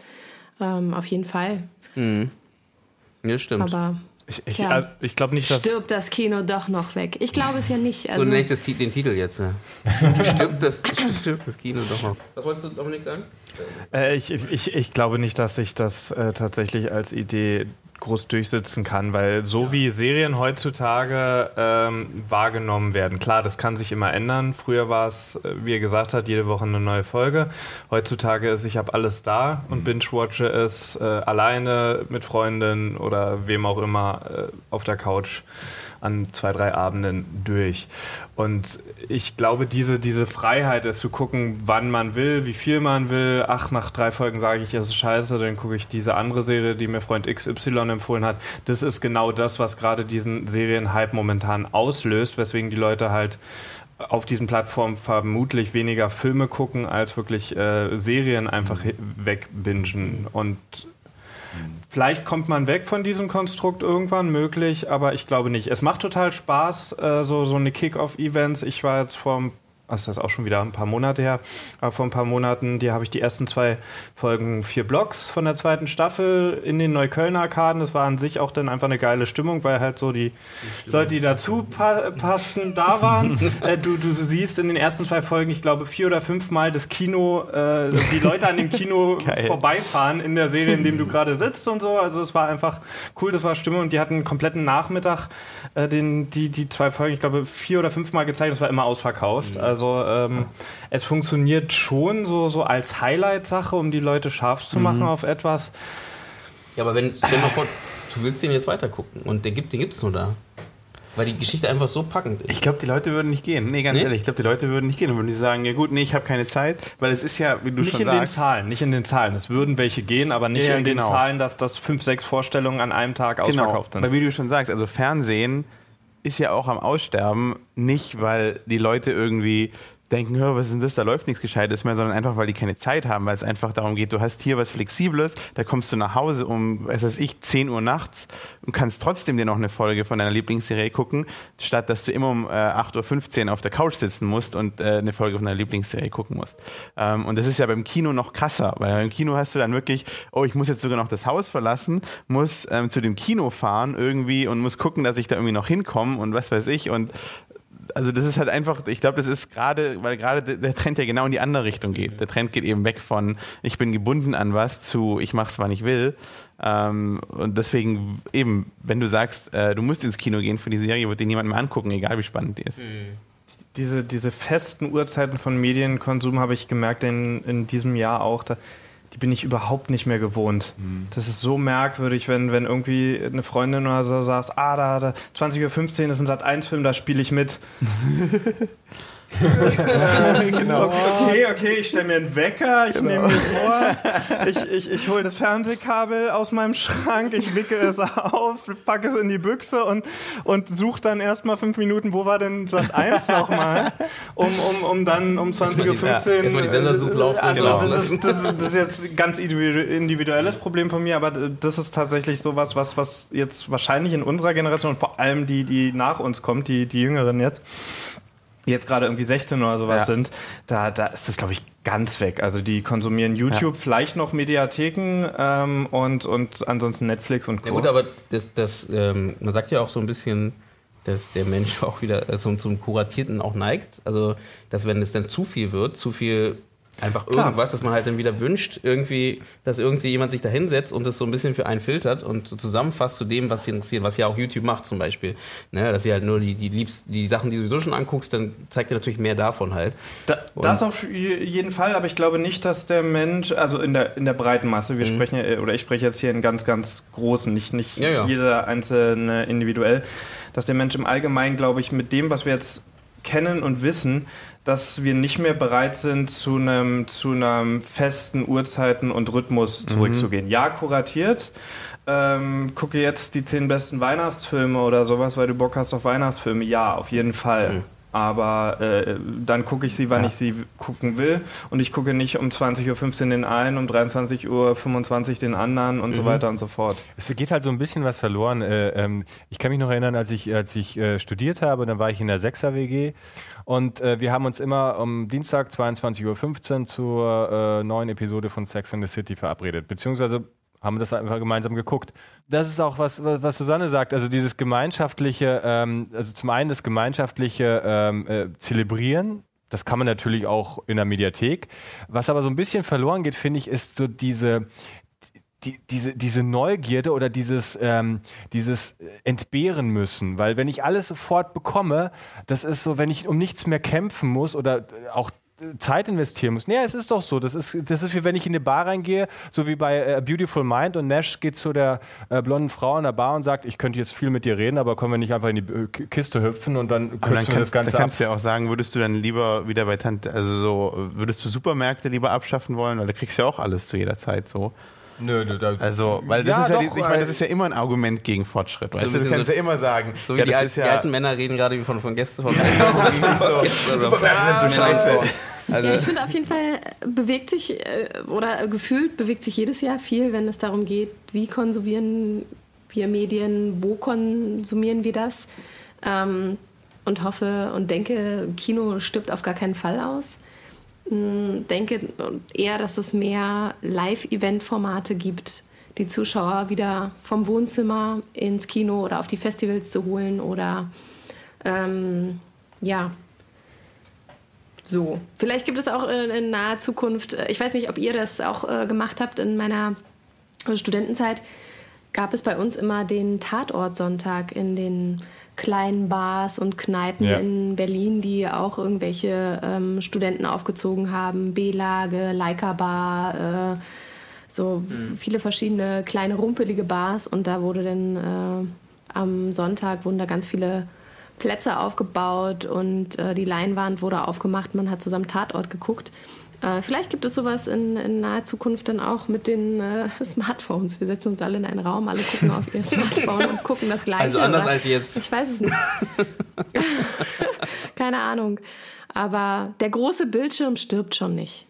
D: Ähm, auf jeden Fall.
A: ja, stimmt.
D: Aber
E: Ich, ich,
D: Ja.
E: äh, ich glaube nicht, dass.
D: stirbt das Kino doch noch weg? Ich glaube es ja nicht.
A: so
D: Also,
A: nenne ich das, Ti- den Titel jetzt. [laughs] Ja. stimmt, das, stimmt das Kino doch noch. Was wolltest du, Dominik, sagen?
E: Äh, ich, ich, ich glaube nicht, dass sich das äh, tatsächlich als Idee groß durchsetzen kann, weil so wie Serien heutzutage ähm, wahrgenommen werden, klar, das kann sich immer ändern. Früher war es, äh, wie ihr gesagt habt, jede Woche eine neue Folge. Heutzutage ist, ich habe alles da und binge-watche es äh, alleine mit Freunden oder wem auch immer äh, auf der Couch an zwei, drei Abenden durch. Und ich glaube, diese, diese Freiheit, es zu gucken, wann man will, wie viel man will, ach, nach drei Folgen sage ich, es ist scheiße, dann gucke ich diese andere Serie, die mir Freund XY empfohlen hat. Das ist genau das, was gerade diesen Serienhype momentan auslöst, weswegen die Leute halt auf diesen Plattformen vermutlich weniger Filme gucken, als wirklich äh, Serien einfach hi- wegbingen. Und Vielleicht kommt man weg von diesem Konstrukt irgendwann, möglich, aber ich glaube nicht. Es macht total Spaß, äh, so, so eine Kick-Off-Events. Ich war jetzt vor ein also das ist auch schon wieder ein paar Monate her, aber vor ein paar Monaten, die habe ich die ersten zwei Folgen, vier Blocks von der zweiten Staffel in den Neuköllner Arkaden. Das war an sich auch dann einfach eine geile Stimmung, weil halt so die, die Leute, die dazu pa passten, da waren. [laughs] äh, du, du siehst in den ersten zwei Folgen, ich glaube, vier oder fünf Mal das Kino, äh, die Leute an dem Kino [laughs] vorbeifahren in der Serie, in dem du [laughs] gerade sitzt und so. Also es war einfach cool, das war Stimmung und die hatten einen kompletten Nachmittag, äh, den, die, die zwei Folgen, ich glaube, vier oder fünf Mal gezeigt. Das war immer ausverkauft. Mhm. Also also ähm, es funktioniert schon so, so als Highlight-Sache, um die Leute scharf zu machen mhm. auf etwas.
A: Ja, aber wenn, stell mal vor, du willst den jetzt weitergucken und den gibt es nur da. Weil die Geschichte einfach so packend ist.
B: Ich glaube, die Leute würden nicht gehen. Nee, ganz nee? ehrlich, ich glaube, die Leute würden nicht gehen. Und würden die sagen, ja gut, nee, ich habe keine Zeit, weil es ist ja, wie du
E: nicht
B: schon
E: sagst. Nicht in den Zahlen, nicht in den Zahlen. Es würden welche gehen, aber nicht ja, in genau. den Zahlen, dass das fünf, sechs Vorstellungen an einem Tag genau. ausverkauft sind.
B: Weil wie du schon sagst, also Fernsehen ist ja auch am Aussterben, nicht weil die Leute irgendwie denken, was ist denn das, da läuft nichts Gescheites mehr, sondern einfach, weil die keine Zeit haben, weil es einfach darum geht, du hast hier was Flexibles, da kommst du nach Hause um, was weiß ich, 10 Uhr nachts und kannst trotzdem dir noch eine Folge von deiner Lieblingsserie gucken, statt dass du immer um äh, 8.15 Uhr auf der Couch sitzen musst und äh, eine Folge von deiner Lieblingsserie gucken musst. Ähm, und das ist ja beim Kino noch krasser, weil beim Kino hast du dann wirklich, oh, ich muss jetzt sogar noch das Haus verlassen, muss ähm, zu dem Kino fahren irgendwie und muss gucken, dass ich da irgendwie noch hinkomme und was weiß ich und also das ist halt einfach, ich glaube, das ist gerade, weil gerade der Trend ja genau in die andere Richtung geht. Der Trend geht eben weg von ich bin gebunden an was zu ich mach's, wann ich will. Ähm, und deswegen eben, wenn du sagst, äh, du musst ins Kino gehen für die Serie, wird dir niemand mehr angucken, egal wie spannend die ist. Mhm.
E: Diese, diese festen Uhrzeiten von Medienkonsum habe ich gemerkt in, in diesem Jahr auch. Da, die bin ich überhaupt nicht mehr gewohnt. Mhm. Das ist so merkwürdig, wenn, wenn irgendwie eine Freundin oder so sagt, ah, da, da 20.15 Uhr ist ein Sat1-Film, da spiele ich mit. [laughs] [laughs] [laughs] genau. Okay, okay, ich stelle mir einen Wecker, ich genau. nehme mir vor, [laughs] ich, ich, ich hole das Fernsehkabel aus meinem Schrank, ich wicke es auf, packe es in die Büchse und, und suche dann erstmal fünf Minuten, wo war denn Sat 1 nochmal, um, um, um dann um 20.15 Uhr.
A: Die Sensorsuchlauf
E: also das, ist, das, das ist jetzt ein ganz individuelles Problem von mir, aber das ist tatsächlich sowas, was, was jetzt wahrscheinlich in unserer Generation und vor allem die, die nach uns kommt, die, die Jüngeren jetzt, jetzt gerade irgendwie 16 oder sowas ja. sind, da, da ist das, glaube ich, ganz weg. Also die konsumieren YouTube, ja. vielleicht noch Mediatheken ähm, und, und ansonsten Netflix und Co.
A: Ja gut, aber das, das ähm, man sagt ja auch so ein bisschen, dass der Mensch [laughs] auch wieder äh, zum, zum Kuratierten auch neigt. Also, dass wenn es dann zu viel wird, zu viel Einfach Klar. irgendwas, dass man halt dann wieder wünscht, irgendwie, dass irgendwie jemand sich da hinsetzt und das so ein bisschen für einen filtert und so zusammenfasst zu dem, was sie interessiert, was ja auch YouTube macht zum Beispiel. Ne, dass sie halt nur die, die liebst, die Sachen, die du sowieso schon anguckst, dann zeigt dir natürlich mehr davon halt.
E: Da, das auf jeden Fall, aber ich glaube nicht, dass der Mensch, also in der, in der breiten Masse, wir mhm. sprechen ja, oder ich spreche jetzt hier in ganz, ganz großen, nicht, nicht ja, ja. jeder einzelne individuell, dass der Mensch im Allgemeinen, glaube ich, mit dem, was wir jetzt kennen und wissen, dass wir nicht mehr bereit sind, zu einem, zu einem festen Uhrzeiten und Rhythmus mhm. zurückzugehen. Mhm. Ja, kuratiert. Ähm, gucke jetzt die zehn besten Weihnachtsfilme oder sowas, weil du Bock hast auf Weihnachtsfilme. Ja, auf jeden Fall. Mhm. Aber äh, dann gucke ich sie, wann ja. ich sie gucken will. Und ich gucke nicht um 20.15 Uhr den einen, um 23.25 Uhr den anderen und mhm. so weiter und so fort.
C: Es geht halt so ein bisschen was verloren. Äh, ähm, ich kann mich noch erinnern, als ich, als ich äh, studiert habe, dann war ich in der 6er-WG und äh, wir haben uns immer am Dienstag 22.15 Uhr zur äh, neuen Episode von Sex in the City verabredet. Beziehungsweise haben das einfach gemeinsam geguckt. Das ist auch was, was Susanne sagt, also dieses gemeinschaftliche, ähm, also zum einen das gemeinschaftliche ähm, äh, Zelebrieren, das kann man natürlich auch in der Mediathek. Was aber so ein bisschen verloren geht, finde ich, ist so diese, die, diese, diese Neugierde oder dieses, ähm, dieses Entbehren müssen. Weil wenn ich alles sofort bekomme, das ist so, wenn ich um nichts mehr kämpfen muss oder auch Zeit investieren muss. Nee, es ist doch so. Das ist, das ist wie wenn ich in eine Bar reingehe, so wie bei äh, A Beautiful Mind und Nash geht zu der äh, blonden Frau in der Bar und sagt, ich könnte jetzt viel mit dir reden, aber können wir nicht einfach in die äh, Kiste hüpfen und dann
B: kürzen wir das Ganze dann kannst ab. du ja auch sagen, würdest du dann lieber wieder bei Tante, also so, würdest du Supermärkte lieber abschaffen wollen, weil da kriegst du ja auch alles zu jeder Zeit so.
C: Nö, nö, da,
B: also, weil das ja, ist ja, doch, die, ich meine, das ist ja immer ein Argument gegen Fortschritt. Weißt du, du kannst so, ja immer sagen.
A: So wie ja, die, al ja die, alten Männer reden gerade wie von, von Gästen [laughs] von so,
D: Supermärkte sind so scheiße. Also ja, ich finde auf jeden Fall bewegt sich äh, oder gefühlt bewegt sich jedes Jahr viel, wenn es darum geht, wie konsumieren wir Medien, wo konsumieren wir das. Ähm, und hoffe und denke, Kino stirbt auf gar keinen Fall aus. Hm, denke eher, dass es mehr Live-Event-Formate gibt, die Zuschauer wieder vom Wohnzimmer ins Kino oder auf die Festivals zu holen oder ähm, ja, so. Vielleicht gibt es auch in, in, naher Zukunft, äh, ich weiß nicht, ob ihr das auch äh, gemacht habt in meiner Studentenzeit, gab es bei uns immer den Tatortsonntag in den kleinen Bars und Kneipen ja. in Berlin, die auch irgendwelche ähm, Studenten aufgezogen haben. B-Lage, Leica Bar, äh, so mhm. viele verschiedene kleine rumpelige Bars. Und da wurde dann äh, am Sonntag wurden da ganz viele Plätze aufgebaut und äh, die Leinwand wurde aufgemacht. Man hat zusammen Tatort geguckt. Äh, vielleicht gibt es sowas in, in, naher Zukunft dann auch mit den äh, Smartphones. Wir setzen uns alle in einen Raum, alle gucken auf ihr [laughs] Smartphone und gucken das Gleiche.
A: Also anders oder? als jetzt.
D: Ich weiß es nicht. [laughs] [laughs] Keine Ahnung. Aber der große Bildschirm stirbt schon nicht.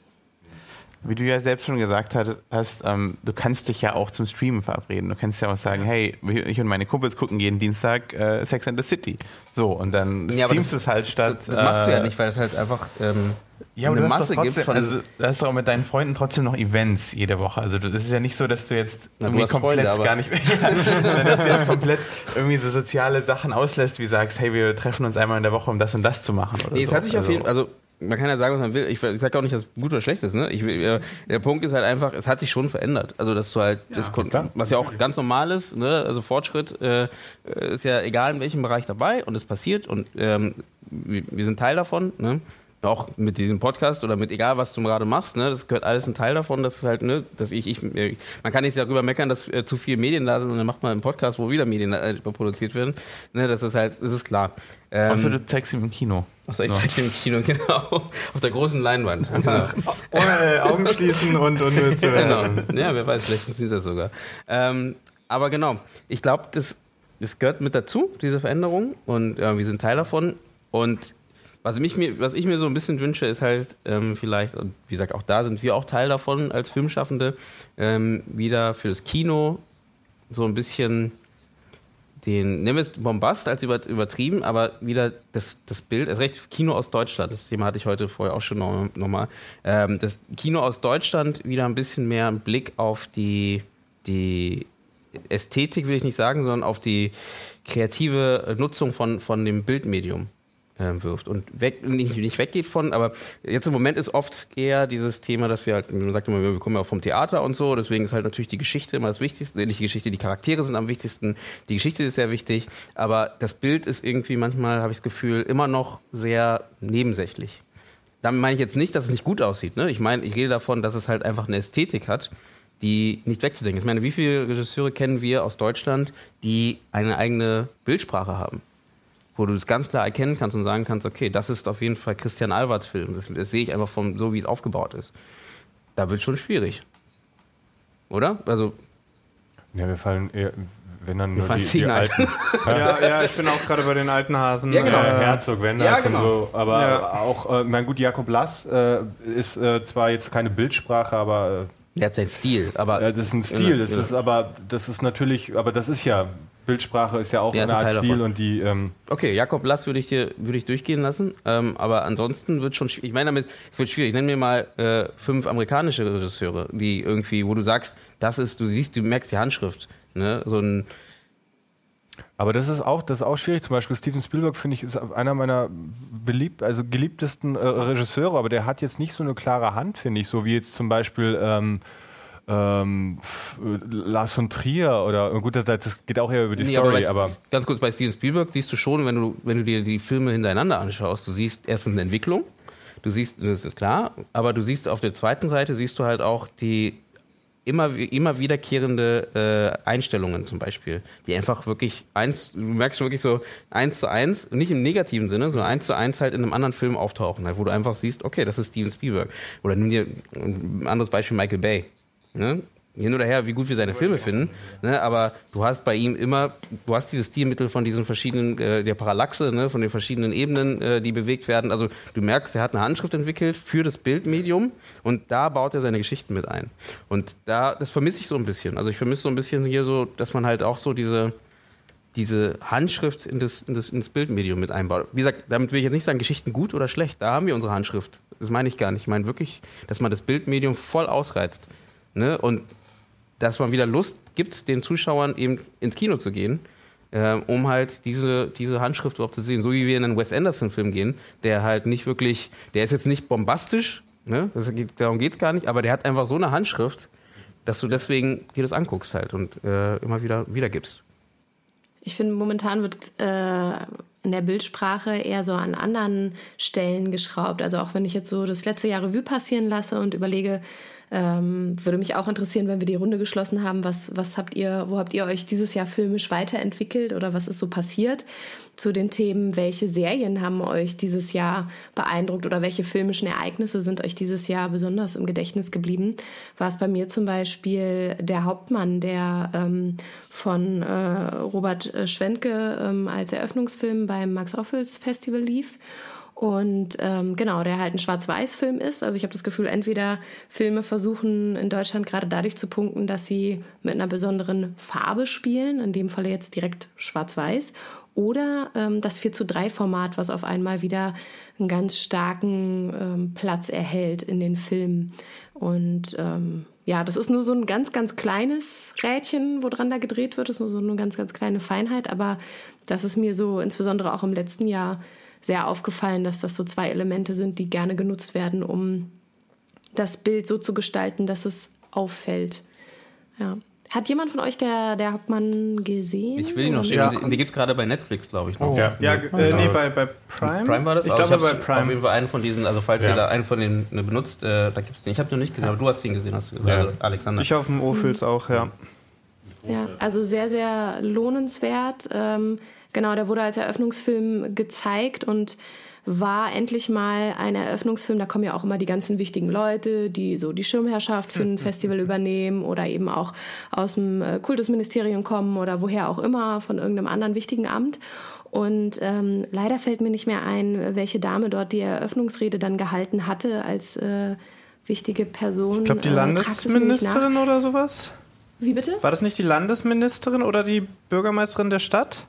B: Wie du ja selbst schon gesagt hast, ähm, du kannst dich ja auch zum Streamen verabreden. Du kannst ja auch sagen, hey, ich und meine Kumpels gucken jeden Dienstag äh, Sex and the City. So, und dann ja, streamst du es halt statt.
A: Das, das machst du ja äh, nicht, weil es halt einfach ähm,
B: ja, eine Masse trotzdem, gibt. Von also, du hast auch mit deinen Freunden trotzdem noch Events jede Woche. Also, das ist ja nicht so, dass du jetzt Na, irgendwie komplett Freunde, gar nicht [laughs] mehr, dass du jetzt komplett irgendwie so soziale Sachen auslässt, wie sagst, hey, wir treffen uns einmal in der Woche, um das und das zu machen.
A: Oder nee, so. es hat sich also, auf jeden Fall, also man kann ja sagen, was man will. Ich, ich sage auch nicht, dass es gut oder schlecht ist. Ne? Ich, äh, der Punkt ist halt einfach, es hat sich schon verändert. Also, dass du halt, ja, das, was ja auch ganz normal ist, ne? also Fortschritt äh, ist ja egal in welchem Bereich dabei und es passiert und ähm, wir, wir, sind Teil davon. Ne? Auch mit diesem Podcast oder mit egal was du gerade machst, ne, das gehört alles ein Teil davon, dass es halt, ne, dass ich, ich man kann nicht darüber meckern, dass äh, zu viel Medien da sind und dann macht man einen Podcast, wo wieder Medien äh, produziert werden. Ne, das ist halt, das ist klar.
B: Ähm, Außer du zeigst ihn im Kino.
A: Außer ich zeig ihn im Kino, [laughs] genau. Auf der großen Leinwand. [laughs]
E: Genau. Ohne Augen schließen und, und nur zu
A: Genau. Ja, wer weiß, vielleicht funktioniert das sogar. Ähm, aber genau, ich glaube, das, das gehört mit dazu, diese Veränderung. Und äh, wir sind Teil davon. Und was, mich, was ich mir so ein bisschen wünsche, ist halt ähm, vielleicht, und wie gesagt, auch da sind wir auch Teil davon als Filmschaffende, ähm, wieder für das Kino so ein bisschen den, nehmen wir es Bombast als über, übertrieben, aber wieder das, das Bild, erst recht Kino aus Deutschland, das Thema hatte ich heute vorher auch schon nochmal, noch ähm, das Kino aus Deutschland wieder ein bisschen mehr Blick auf die, die Ästhetik, will ich nicht sagen, sondern auf die kreative Nutzung von, von dem Bildmedium wirft und weg, nicht, nicht weggeht von, aber jetzt im Moment ist oft eher dieses Thema, dass wir halt, man sagt immer, wir kommen ja auch vom Theater und so, deswegen ist halt natürlich die Geschichte immer das Wichtigste, nicht die Geschichte, die Charaktere sind am wichtigsten, die Geschichte ist sehr wichtig, aber das Bild ist irgendwie manchmal, habe ich das Gefühl, immer noch sehr nebensächlich. Damit meine ich jetzt nicht, dass es nicht gut aussieht. Ne? Ich meine, ich rede davon, dass es halt einfach eine Ästhetik hat, die nicht wegzudenken ist. Ich meine, wie viele Regisseure kennen wir aus Deutschland, die eine eigene Bildsprache haben? Wo du es ganz klar erkennen kannst und sagen kannst, okay, das ist auf jeden Fall Christian Alvarts Film. Das, das sehe ich einfach von so, wie es aufgebaut ist. Da wird es schon schwierig. Oder? Also.
C: Ja, wir fallen eher, wenn dann nur die, die alten. [laughs]
E: ja, ja, ich bin auch gerade bei den alten Hasen.
C: Ja, genau. Äh, Herzog, Wenders ja, genau. und so. Aber ja. auch, äh, mein gut, Jakob Lass äh, ist äh, zwar jetzt keine Bildsprache, aber.
A: er hat seinen Stil, aber.
C: Ja, das ist ein Stil, das ist aber, das ist natürlich, aber das ist ja Bildsprache ist ja auch ja, eine Art Stil und die. Ähm
A: okay, Jakob Lass würde ich dir würde ich durchgehen lassen, ähm, aber ansonsten wird schon. Ich meine damit, es wird schwierig. Nenn mir mal äh, fünf amerikanische Regisseure, die irgendwie, wo du sagst, das ist, du siehst, du merkst die Handschrift, ne? So ein
C: aber das ist auch, das ist auch schwierig. Zum Beispiel Steven Spielberg finde ich ist einer meiner beliebt, also geliebtesten äh, Regisseure, aber der hat jetzt nicht so eine klare Hand, finde ich, so wie jetzt zum Beispiel ähm, ähm, Lars von Trier oder gut, das, das geht auch eher über die nee, Story, aber,
A: aber, ganz kurz bei Steven Spielberg siehst du schon, wenn du wenn du dir die Filme hintereinander anschaust, du siehst erstens eine Entwicklung, du siehst, das ist klar, aber du siehst auf der zweiten Seite siehst du halt auch die immer, immer wiederkehrende äh, Einstellungen zum Beispiel, die einfach wirklich eins, du merkst schon wirklich so eins zu eins, nicht im negativen Sinne, sondern eins zu eins halt in einem anderen Film auftauchen, halt, wo du einfach siehst, okay, das ist Steven Spielberg. Oder nimm dir ein anderes Beispiel Michael Bay. Ne? Hin oder her, wie gut wir seine Filme finden, ne? aber du hast bei ihm immer, du hast dieses Stilmittel von diesen verschiedenen, äh, der Parallaxe, ne? von den verschiedenen Ebenen, äh, die bewegt werden. Also du merkst, er hat eine Handschrift entwickelt für das Bildmedium und da baut er seine Geschichten mit ein. Und da, das vermisse ich so ein bisschen. Also ich vermisse so ein bisschen hier so, dass man halt auch so diese, diese Handschrift in das, in das, ins Bildmedium mit einbaut. Wie gesagt, damit will ich jetzt nicht sagen, Geschichten gut oder schlecht. Da haben wir unsere Handschrift. Das meine ich gar nicht. Ich meine wirklich, dass man das Bildmedium voll ausreizt. Ne? Und dass man wieder Lust gibt, den Zuschauern eben ins Kino zu gehen, äh, um halt diese, diese Handschrift überhaupt zu sehen. So wie wir in einen Wes Anderson-Film gehen, der halt nicht wirklich, der ist jetzt nicht bombastisch, ne? das darum geht es gar nicht, aber der hat einfach so eine Handschrift, dass du deswegen dir das anguckst halt und äh, immer wieder wiedergibst.
D: Ich finde, momentan wird äh, in der Bildsprache eher so an anderen Stellen geschraubt. Also auch wenn ich jetzt so das letzte Jahr Revue passieren lasse und überlege, ähm, würde mich auch interessieren, wenn wir die Runde geschlossen haben, was, was habt ihr, wo habt ihr euch dieses Jahr filmisch weiterentwickelt oder was ist so passiert? Zu den Themen, welche Serien haben euch dieses Jahr beeindruckt oder welche filmischen Ereignisse sind euch dieses Jahr besonders im Gedächtnis geblieben? War es bei mir zum Beispiel der Hauptmann, der ähm, von äh, Robert Schwentke ähm, als Eröffnungsfilm beim Max Ophüls Festival lief. Und ähm, genau, der halt ein Schwarz-Weiß-Film ist. Also ich habe das Gefühl, entweder Filme versuchen in Deutschland gerade dadurch zu punkten, dass sie mit einer besonderen Farbe spielen, in dem Falle jetzt direkt Schwarz-Weiß, oder ähm, das 4 zu 3 Format, was auf einmal wieder einen ganz starken ähm, Platz erhält in den Filmen. Und ähm, ja, das ist nur so ein ganz, ganz kleines Rädchen, woran da gedreht wird. Das ist nur so eine ganz, ganz kleine Feinheit. Aber das ist mir so insbesondere auch im letzten Jahr sehr aufgefallen, dass das so zwei Elemente sind, die gerne genutzt werden, um das Bild so zu gestalten, dass es auffällt. Ja. Hat jemand von euch der, der Hauptmann gesehen?
A: Ich will ihn noch sehen. Ja. Die, die gibt es gerade bei Netflix, glaube ich. Noch.
E: Oh. Ja, ja äh, nee, bei, bei Prime.
A: Prime war das?
E: Ich
A: glaube,
E: bei Prime.
A: Auf jeden Fall einen von diesen, also falls ja. ihr da einen von denen ne, benutzt, äh, da gibt es den. Ich habe den nicht gesehen, aber du hast ihn gesehen, hast du gesagt, ja. also Alexander.
E: Ich auf dem Ophüls auch, ja.
D: Ja, also sehr, sehr lohnenswert. Ähm, Genau, der wurde als Eröffnungsfilm gezeigt und war endlich mal ein Eröffnungsfilm. Da kommen ja auch immer die ganzen wichtigen Leute, die so die Schirmherrschaft für ein Festival übernehmen oder eben auch aus dem äh, Kultusministerium kommen oder woher auch immer, von irgendeinem anderen wichtigen Amt. Und ähm, leider fällt mir nicht mehr ein, welche Dame dort die Eröffnungsrede dann gehalten hatte als äh, wichtige Person.
E: Ich glaube, die äh, Landesministerin oder sowas.
D: Wie bitte?
E: War das nicht die Landesministerin oder die Bürgermeisterin der Stadt?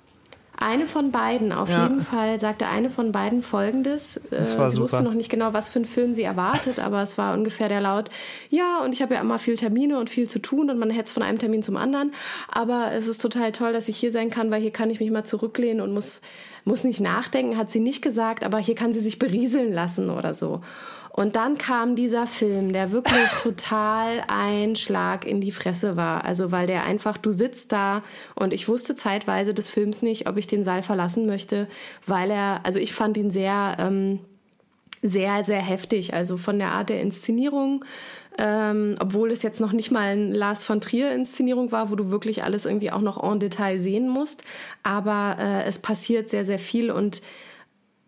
D: Eine von beiden, auf ja. jeden Fall sagte eine von beiden folgendes.
E: Das war
D: sie
E: super.
D: wusste noch nicht genau, was für einen Film sie erwartet, aber es war ungefähr der Laut, ja, und ich habe ja immer viel Termine und viel zu tun und man hetzt von einem Termin zum anderen. Aber es ist total toll, dass ich hier sein kann, weil hier kann ich mich mal zurücklehnen und muss, muss nicht nachdenken, hat sie nicht gesagt, aber hier kann sie sich berieseln lassen oder so. Und dann kam dieser Film, der wirklich [laughs] total ein Schlag in die Fresse war. Also weil der einfach, du sitzt da und ich wusste zeitweise des Films nicht, ob ich den Saal verlassen möchte, weil er, also ich fand ihn sehr, ähm, sehr, sehr heftig. Also von der Art der Inszenierung, ähm, obwohl es jetzt noch nicht mal ein Lars von Trier Inszenierung war, wo du wirklich alles irgendwie auch noch en Detail sehen musst. Aber äh, es passiert sehr, sehr viel und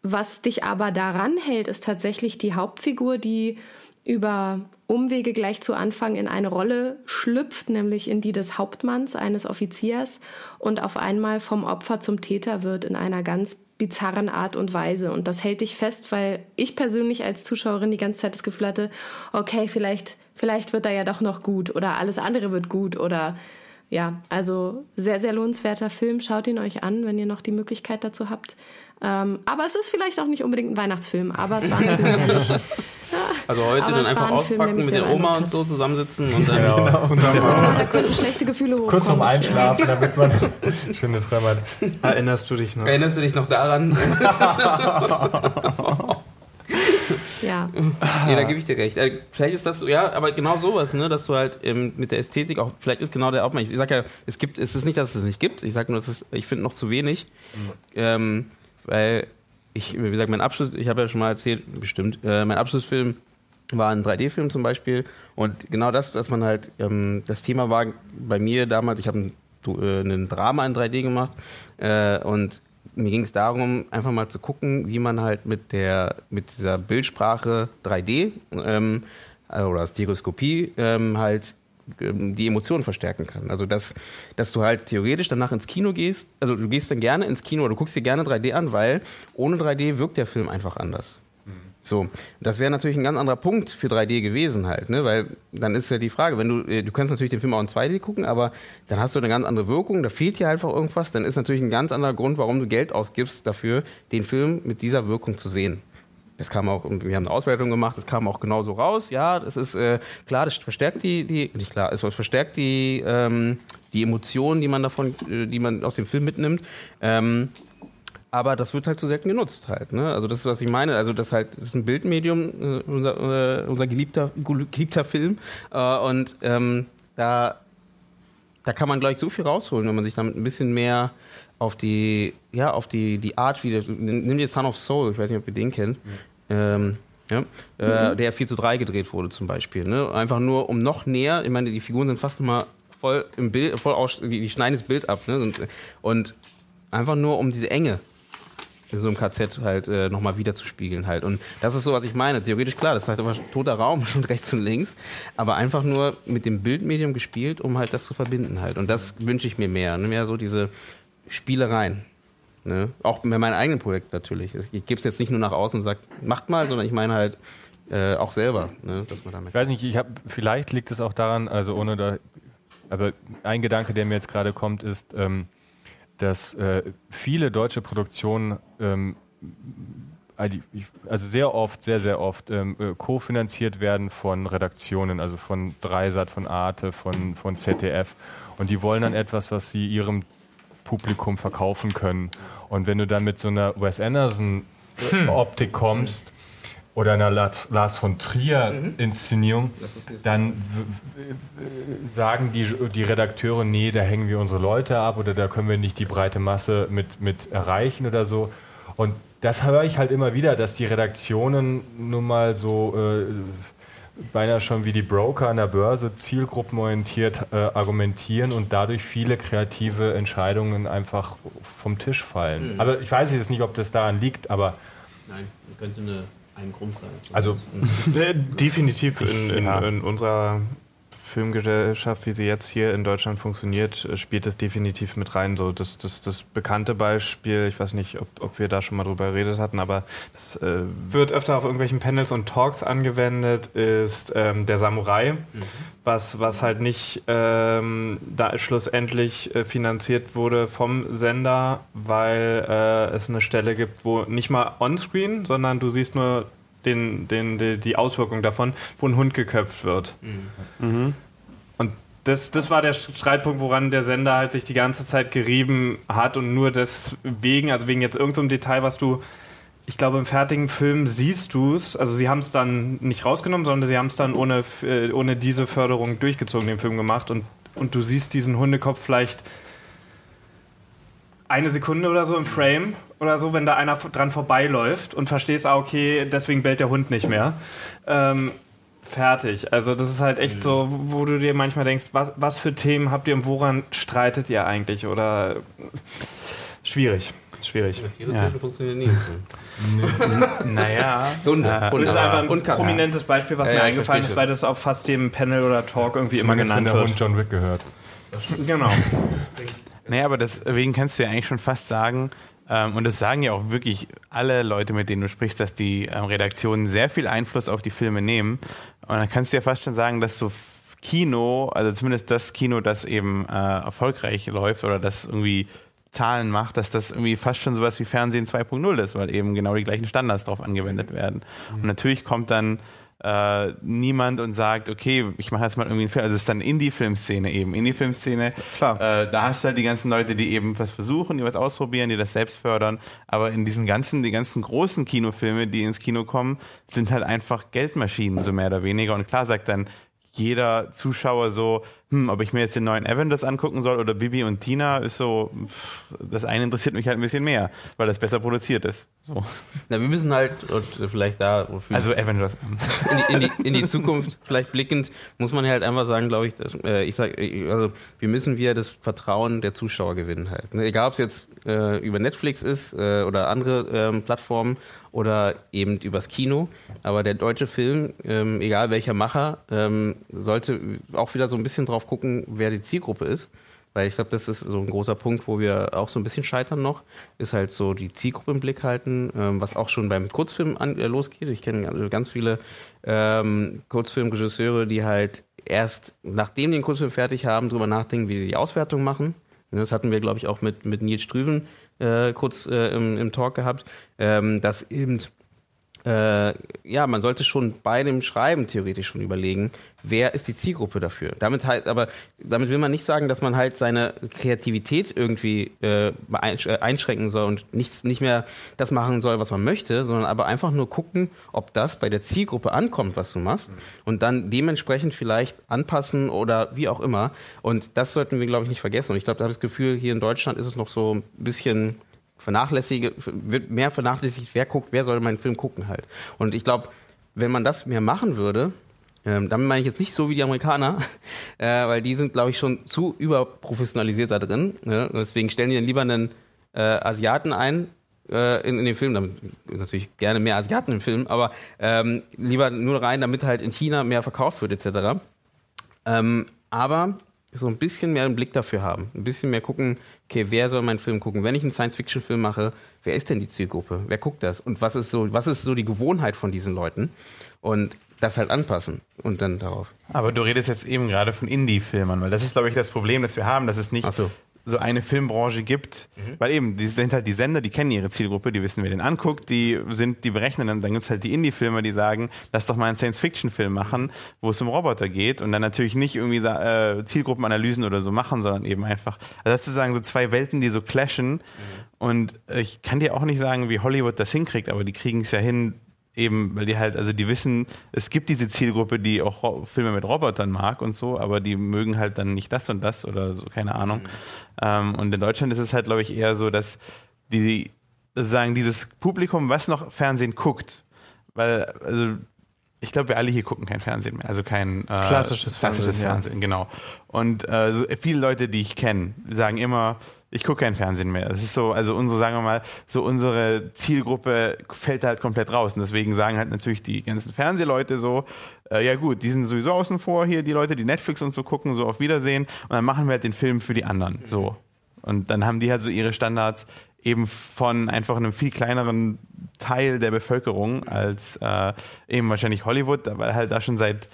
D: was dich aber daran hält, ist tatsächlich die Hauptfigur, die über Umwege gleich zu Anfang in eine Rolle schlüpft, nämlich in die des Hauptmanns, eines Offiziers, und auf einmal vom Opfer zum Täter wird in einer ganz bizarren Art und Weise. Und das hält dich fest, weil ich persönlich als Zuschauerin die ganze Zeit das Gefühl hatte, okay, vielleicht, vielleicht wird er ja doch noch gut oder alles andere wird gut oder ja, also sehr, sehr lohnenswerter Film. Schaut ihn euch an, wenn ihr noch die Möglichkeit dazu habt. Ähm, aber es ist vielleicht auch nicht unbedingt ein Weihnachtsfilm, aber es war [laughs] ein Film, der mich,
A: Also heute dann einfach ein auspacken, mit der Oma und so zusammensitzen und dann. Ja, genau. [laughs]
D: und dann ja, da könnten schlechte Gefühle hochkommen.
C: Kurz vorm Einschlafen, [laughs] damit man schöne Träume hat.
E: Erinnerst du dich noch?
A: Erinnerst du dich noch daran?
D: Ja. [laughs]
A: Nee, da gebe ich dir recht. Äh, vielleicht ist das, ja, aber genau sowas, ne, dass du halt ähm, mit der Ästhetik auch, vielleicht ist genau der Aufmerksamkeit. Ich sage ja, es gibt, es ist nicht, dass es es nicht gibt. Ich sage nur, es ist, ich finde noch zu wenig. Mhm. Ähm, weil ich, wie gesagt, mein Abschluss, ich habe ja schon mal erzählt, bestimmt, äh, mein Abschlussfilm war ein 3D-Film zum Beispiel und genau das, dass man halt, ähm, das Thema war bei mir damals, ich habe ein, äh, ein Drama in 3D gemacht äh, und mir ging es darum, einfach mal zu gucken, wie man halt mit der, mit dieser Bildsprache 3D ähm, oder Stereoskopie ähm, halt ähm, die Emotionen verstärken kann. Also dass, dass du halt theoretisch danach ins Kino gehst, also du gehst dann gerne ins Kino oder du guckst dir gerne 3D an, weil ohne 3D wirkt der Film einfach anders. So, das wäre natürlich ein ganz anderer Punkt für 3D gewesen halt, ne? Weil dann ist ja die Frage, wenn du, äh, du kannst natürlich den Film auch in 2D gucken, aber dann hast du eine ganz andere Wirkung, da fehlt dir einfach irgendwas, dann ist natürlich ein ganz anderer Grund, warum du Geld ausgibst dafür, den Film mit dieser Wirkung zu sehen. Das kam auch, wir haben eine Auswertung gemacht, das kam auch genauso raus. Ja, das ist äh, klar, das verstärkt die, die, nicht klar, es verstärkt die, ähm, die Emotionen, die man davon, äh, die man aus dem Film mitnimmt. Ähm, aber das wird halt zu selten genutzt halt. Ne? Also das ist, was ich meine. Also das, halt, das ist ein Bildmedium, äh, unser, äh, unser geliebter, geliebter Film. Äh, und ähm, da, da kann man, glaube ich, so viel rausholen, wenn man sich damit ein bisschen mehr auf die, ja, auf die, die Art wieder. Nimm dir Son of Soul, ich weiß nicht, ob ihr den kennt. Mhm. Ähm, ja, äh, der 4 zu 3 gedreht wurde zum Beispiel. Ne? Einfach nur, um noch näher, ich meine, die Figuren sind fast immer voll im Bild, voll aus, die, die schneiden das Bild ab. Ne? Und, und einfach nur um diese Enge in so einem KZ halt äh, nochmal wieder zu spiegeln halt. Und das ist so, was ich meine. Theoretisch klar, das ist halt aber toter Raum [laughs] schon rechts und links, aber einfach nur mit dem Bildmedium gespielt, um halt das zu verbinden halt. Und das wünsche ich mir mehr. Ne? Mehr so diese Spielereien. Ne? Auch bei meinem eigenen Projekt natürlich. Ich gebe es jetzt nicht nur nach außen und sage, macht mal, sondern ich meine halt äh, auch selber, ne? dass man damit.
C: Ich weiß nicht, ich habe vielleicht liegt es auch daran, also ohne da, aber ein Gedanke, der mir jetzt gerade kommt, ist, ähm, dass äh, viele deutsche Produktionen ähm, also sehr oft, sehr, sehr oft ähm, äh, kofinanziert werden von Redaktionen, also von Dreisat, von Arte, von, von ZDF. Und die wollen dann etwas, was sie ihrem Publikum verkaufen können. Und wenn du dann mit so einer Wes Anderson-Optik hm. kommst, oder einer Lars von Trier-Inszenierung, mhm. dann sagen die, die Redakteure, nee, da hängen wir unsere Leute ab oder da können wir nicht die breite Masse mit, mit erreichen oder so. Und das höre ich halt immer wieder, dass die Redaktionen nun mal so äh, beinahe schon wie die Broker an der Börse zielgruppenorientiert äh, argumentieren und dadurch viele kreative Entscheidungen einfach vom Tisch fallen. Mhm. Aber ich weiß jetzt nicht, ob das daran liegt, aber.
A: Nein, könnte eine ein Grund sein.
E: Also [laughs] äh, definitiv in, in, in, unserer Filmgesellschaft, wie sie jetzt hier in Deutschland funktioniert, äh, spielt es definitiv mit rein. So das, das, das bekannte Beispiel, ich weiß nicht, ob, ob wir da schon mal drüber geredet hatten, aber das äh, wird öfter auf irgendwelchen Panels und Talks angewendet, ist ähm, der Samurai, mhm. was, was halt nicht ähm, da schlussendlich äh, finanziert wurde vom Sender, weil äh, es eine Stelle gibt, wo nicht mal onscreen, sondern du siehst nur den, den, die, die Auswirkung davon, wo ein Hund geköpft wird. Mhm. mhm. Und das, das war der Streitpunkt, woran der Sender halt sich die ganze Zeit gerieben hat und nur deswegen, also wegen jetzt irgendeinem so Detail, was du, ich glaube, im fertigen Film siehst du es, also sie haben es dann nicht rausgenommen, sondern sie haben es dann ohne, äh, ohne diese Förderung durchgezogen, den Film gemacht und, und du siehst diesen Hundekopf vielleicht eine Sekunde oder so im Frame oder so, wenn da einer dran vorbeiläuft und verstehst, ah, okay, deswegen bellt der Hund nicht mehr. Ähm, fertig. Also das ist halt echt mhm. so, wo du dir manchmal denkst, was, was für Themen habt ihr und woran streitet ihr eigentlich? Oder schwierig. Schwierig.
A: Viele ja. funktionieren nie.
E: naja. [laughs] Hunde. Äh, und das ist einfach ein prominentes Beispiel, was ja, mir eingefallen ist, weil das auf fast dem Panel oder Talk irgendwie immer genannt wird.
C: der Hund John Wick gehört.
E: Genau.
B: Naja, aber deswegen kannst du ja eigentlich schon fast sagen, ähm, und das sagen ja auch wirklich alle Leute, mit denen du sprichst, dass die ähm, Redaktionen sehr viel Einfluss auf die Filme nehmen. Und dann kannst du ja fast schon sagen, dass so Kino, also zumindest das Kino, das eben äh, erfolgreich läuft oder das irgendwie Zahlen macht, dass das irgendwie fast schon sowas wie Fernsehen 2.0 ist, weil eben genau die gleichen Standards darauf angewendet werden. Und natürlich kommt dann äh, niemand und sagt, okay, ich mache jetzt mal irgendwie einen Film. Also es ist dann Indie-Filmszene eben. Indie-Filmszene, Klar. Äh, da hast du halt die ganzen Leute, die eben was versuchen, die was ausprobieren, die das selbst fördern. Aber in diesen ganzen, die ganzen großen Kinofilme, die ins Kino kommen, sind halt einfach Geldmaschinen, so mehr oder weniger. Und klar sagt dann jeder Zuschauer so, hm, ob ich mir jetzt den neuen Avengers angucken soll oder Bibi und Tina, ist so, das eine interessiert mich halt ein bisschen mehr, weil das besser produziert ist. So.
A: Na, wir müssen halt, und vielleicht da,
B: also Avengers.
A: In die, in, die, in die Zukunft vielleicht blickend, muss man halt einfach sagen, glaube ich, dass, äh, ich sag, also wir müssen wieder das Vertrauen der Zuschauer gewinnen halt. Ne? Egal, ob es jetzt äh, über Netflix ist äh, oder andere ähm, Plattformen oder eben übers Kino. Aber der deutsche Film, ähm, egal welcher Macher, ähm, sollte auch wieder so ein bisschen drauf gucken, wer die Zielgruppe ist. Weil ich glaube, das ist so ein großer Punkt, wo wir auch so ein bisschen scheitern noch, ist halt so die Zielgruppe im Blick halten, ähm, was auch schon beim Kurzfilm an, äh, losgeht. Ich kenne ganz viele ähm, Kurzfilmregisseure, die halt erst nachdem die den Kurzfilm fertig haben, drüber nachdenken, wie sie die Auswertung machen. Das hatten wir, glaube ich, auch mit, mit Nils Strüven äh, kurz äh, im, im Talk gehabt, ähm, dass eben äh, ja, man sollte schon bei dem Schreiben theoretisch schon überlegen, wer ist die Zielgruppe dafür. Damit halt, aber damit will man nicht sagen, dass man halt seine Kreativität irgendwie äh, äh, einschränken soll und nicht, nicht mehr das machen soll, was man möchte, sondern aber einfach nur gucken, ob das bei der Zielgruppe ankommt, was du machst, und dann dementsprechend vielleicht anpassen oder wie auch immer. Und das sollten wir, glaube ich, nicht vergessen. Und ich glaube, da habe ich das Gefühl, hier in Deutschland ist es noch so ein bisschen vernachlässige, wird mehr vernachlässigt, wer guckt, wer soll meinen Film gucken halt. Und ich glaube, wenn man das mehr machen würde, ähm, damit meine ich jetzt nicht so wie die Amerikaner, [laughs] äh, weil die sind, glaube ich, schon zu überprofessionalisiert da drin. Ne? Deswegen stellen die dann lieber einen äh, Asiaten ein äh, in, in den Film, damit natürlich gerne mehr Asiaten im Film, aber ähm, lieber nur rein, damit halt in China mehr verkauft wird etc. Ähm, aber so ein bisschen mehr einen Blick dafür haben. Ein bisschen mehr gucken, okay, wer soll meinen Film gucken? Wenn ich einen Science-Fiction-Film mache, wer ist denn die Zielgruppe? Wer guckt das? Und was ist so, was ist so die Gewohnheit von diesen Leuten? Und das halt anpassen und dann darauf.
B: Aber du redest jetzt eben gerade von Indie-Filmern, weil das ist, glaube ich, das Problem, das wir haben, dass es nicht
A: so.
B: So. eine Filmbranche gibt, mhm. weil eben, die sind halt die Sender, die kennen ihre Zielgruppe, die wissen, wer den anguckt, die sind, die berechnen dann, dann gibt es halt die Indie-Filmer, die sagen, lass doch mal einen Science-Fiction-Film machen, wo es um Roboter geht und dann natürlich nicht irgendwie äh, Zielgruppenanalysen oder so machen, sondern eben einfach, also das zu sagen, so zwei Welten, die so clashen mhm. und ich kann dir auch nicht sagen, wie Hollywood das hinkriegt, aber die kriegen es ja hin, eben, weil die halt, also die wissen, es gibt diese Zielgruppe, die auch Filme mit Robotern mag und so, aber die mögen halt dann nicht das und das oder so, keine Ahnung. Mhm. Ähm, und in Deutschland ist es halt, glaube ich, eher so, dass die sagen, dieses Publikum, was noch Fernsehen guckt, weil, also ich glaube, wir alle hier gucken kein Fernsehen mehr, also kein
E: äh, klassisches, klassisches Fernsehen,
B: Fernsehen, ja. genau. Und äh, so viele Leute, die ich kenne, sagen immer, ich gucke kein Fernsehen mehr. Das ist so, also unsere, sagen wir mal, so unsere Zielgruppe fällt halt komplett raus. Und deswegen sagen halt natürlich die ganzen Fernsehleute so, äh, ja gut, die sind sowieso außen vor hier, die Leute, die Netflix und so gucken, so auf Wiedersehen. Und dann machen wir halt den Film für die anderen. So. Und dann haben die halt so ihre Standards eben von einfach einem viel kleineren Teil der Bevölkerung als äh, eben wahrscheinlich Hollywood, weil halt da schon seit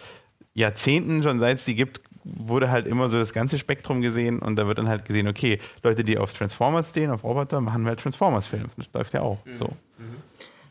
B: Jahrzehnten, schon seit es die gibt, wurde halt immer so das ganze Spektrum gesehen und da wird dann halt gesehen, okay, Leute, die auf Transformers stehen, auf Roboter, machen halt Transformers-Filme. Das läuft ja auch mhm. so.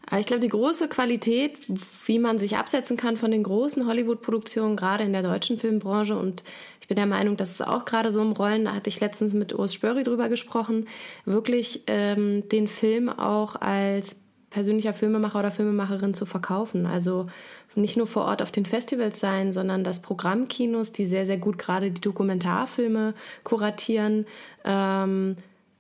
D: Aber ich glaube, die große Qualität, wie man sich absetzen kann von den großen Hollywood-Produktionen, gerade in der deutschen Filmbranche, und ich bin der Meinung, dass es auch gerade so im Rollen, da hatte ich letztens mit Urs Spörri drüber gesprochen, wirklich ähm, den Film auch als persönlicher Filmemacher oder Filmemacherin zu verkaufen. Also nicht nur vor Ort auf den Festivals sein, sondern dass Programmkinos, die sehr, sehr gut gerade die Dokumentarfilme kuratieren, ähm,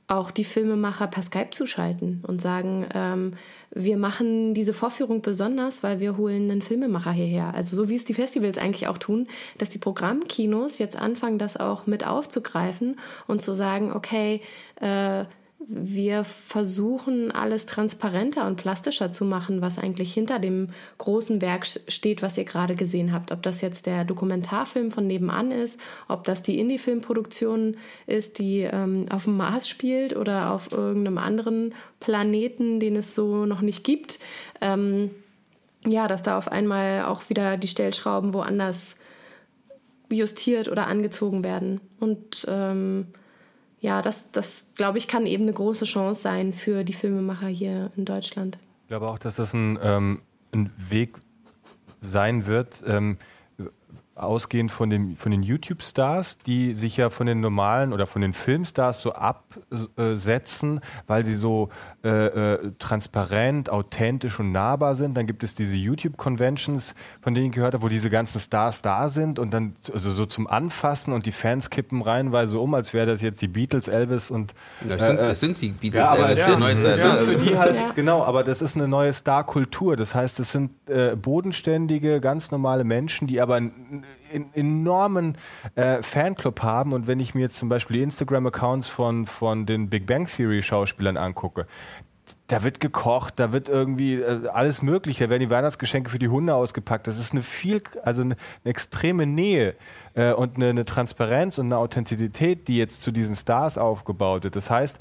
D: auch die Filmemacher per Skype zuschalten und sagen, ähm, wir machen diese Vorführung besonders, weil wir holen einen Filmemacher hierher. Also so wie es die Festivals eigentlich auch tun, dass die Programmkinos jetzt anfangen, das auch mit aufzugreifen und zu sagen, okay, äh, wir versuchen alles transparenter und plastischer zu machen, was eigentlich hinter dem großen Werk steht, was ihr gerade gesehen habt. Ob das jetzt der Dokumentarfilm von nebenan ist, ob das die Indie-Filmproduktion ist, die ähm, auf dem Mars spielt oder auf irgendeinem anderen Planeten, den es so noch nicht gibt. Ähm, ja, dass da auf einmal auch wieder die Stellschrauben woanders justiert oder angezogen werden. Und ähm, ja, das, das glaube ich, kann eben eine große Chance sein für die Filmemacher hier in Deutschland.
C: Ich glaube auch, dass das ein, ähm, ein Weg sein wird, ähm, ausgehend von, dem, von den YouTube-Stars, die sich ja von den normalen oder von den Filmstars so absetzen, weil sie so äh, äh, transparent, authentisch und nahbar sind. Dann gibt es diese YouTube-Conventions, von denen ich gehört habe, wo diese ganzen Stars da sind und dann also so zum Anfassen und die Fans kippen reihenweise um, als wäre das jetzt die Beatles, Elvis und.
A: Das, sind, äh, das sind die Beatles,
C: ja, aber Elvis ja, Zeit. Ja, für die halt, ja. genau, aber das ist eine neue Star-Kultur. Das heißt, es sind äh, bodenständige, ganz normale Menschen, die aber einen enormen äh, Fanclub haben. Und wenn ich mir jetzt zum Beispiel die Instagram-Accounts von, von den Big Bang Theory-Schauspielern angucke, da wird gekocht, da wird irgendwie äh, alles möglich, da werden die Weihnachtsgeschenke für die Hunde ausgepackt. Das ist eine viel, also eine, eine extreme Nähe äh, und eine, eine Transparenz und eine Authentizität, die jetzt zu diesen Stars aufgebaut wird. Das heißt,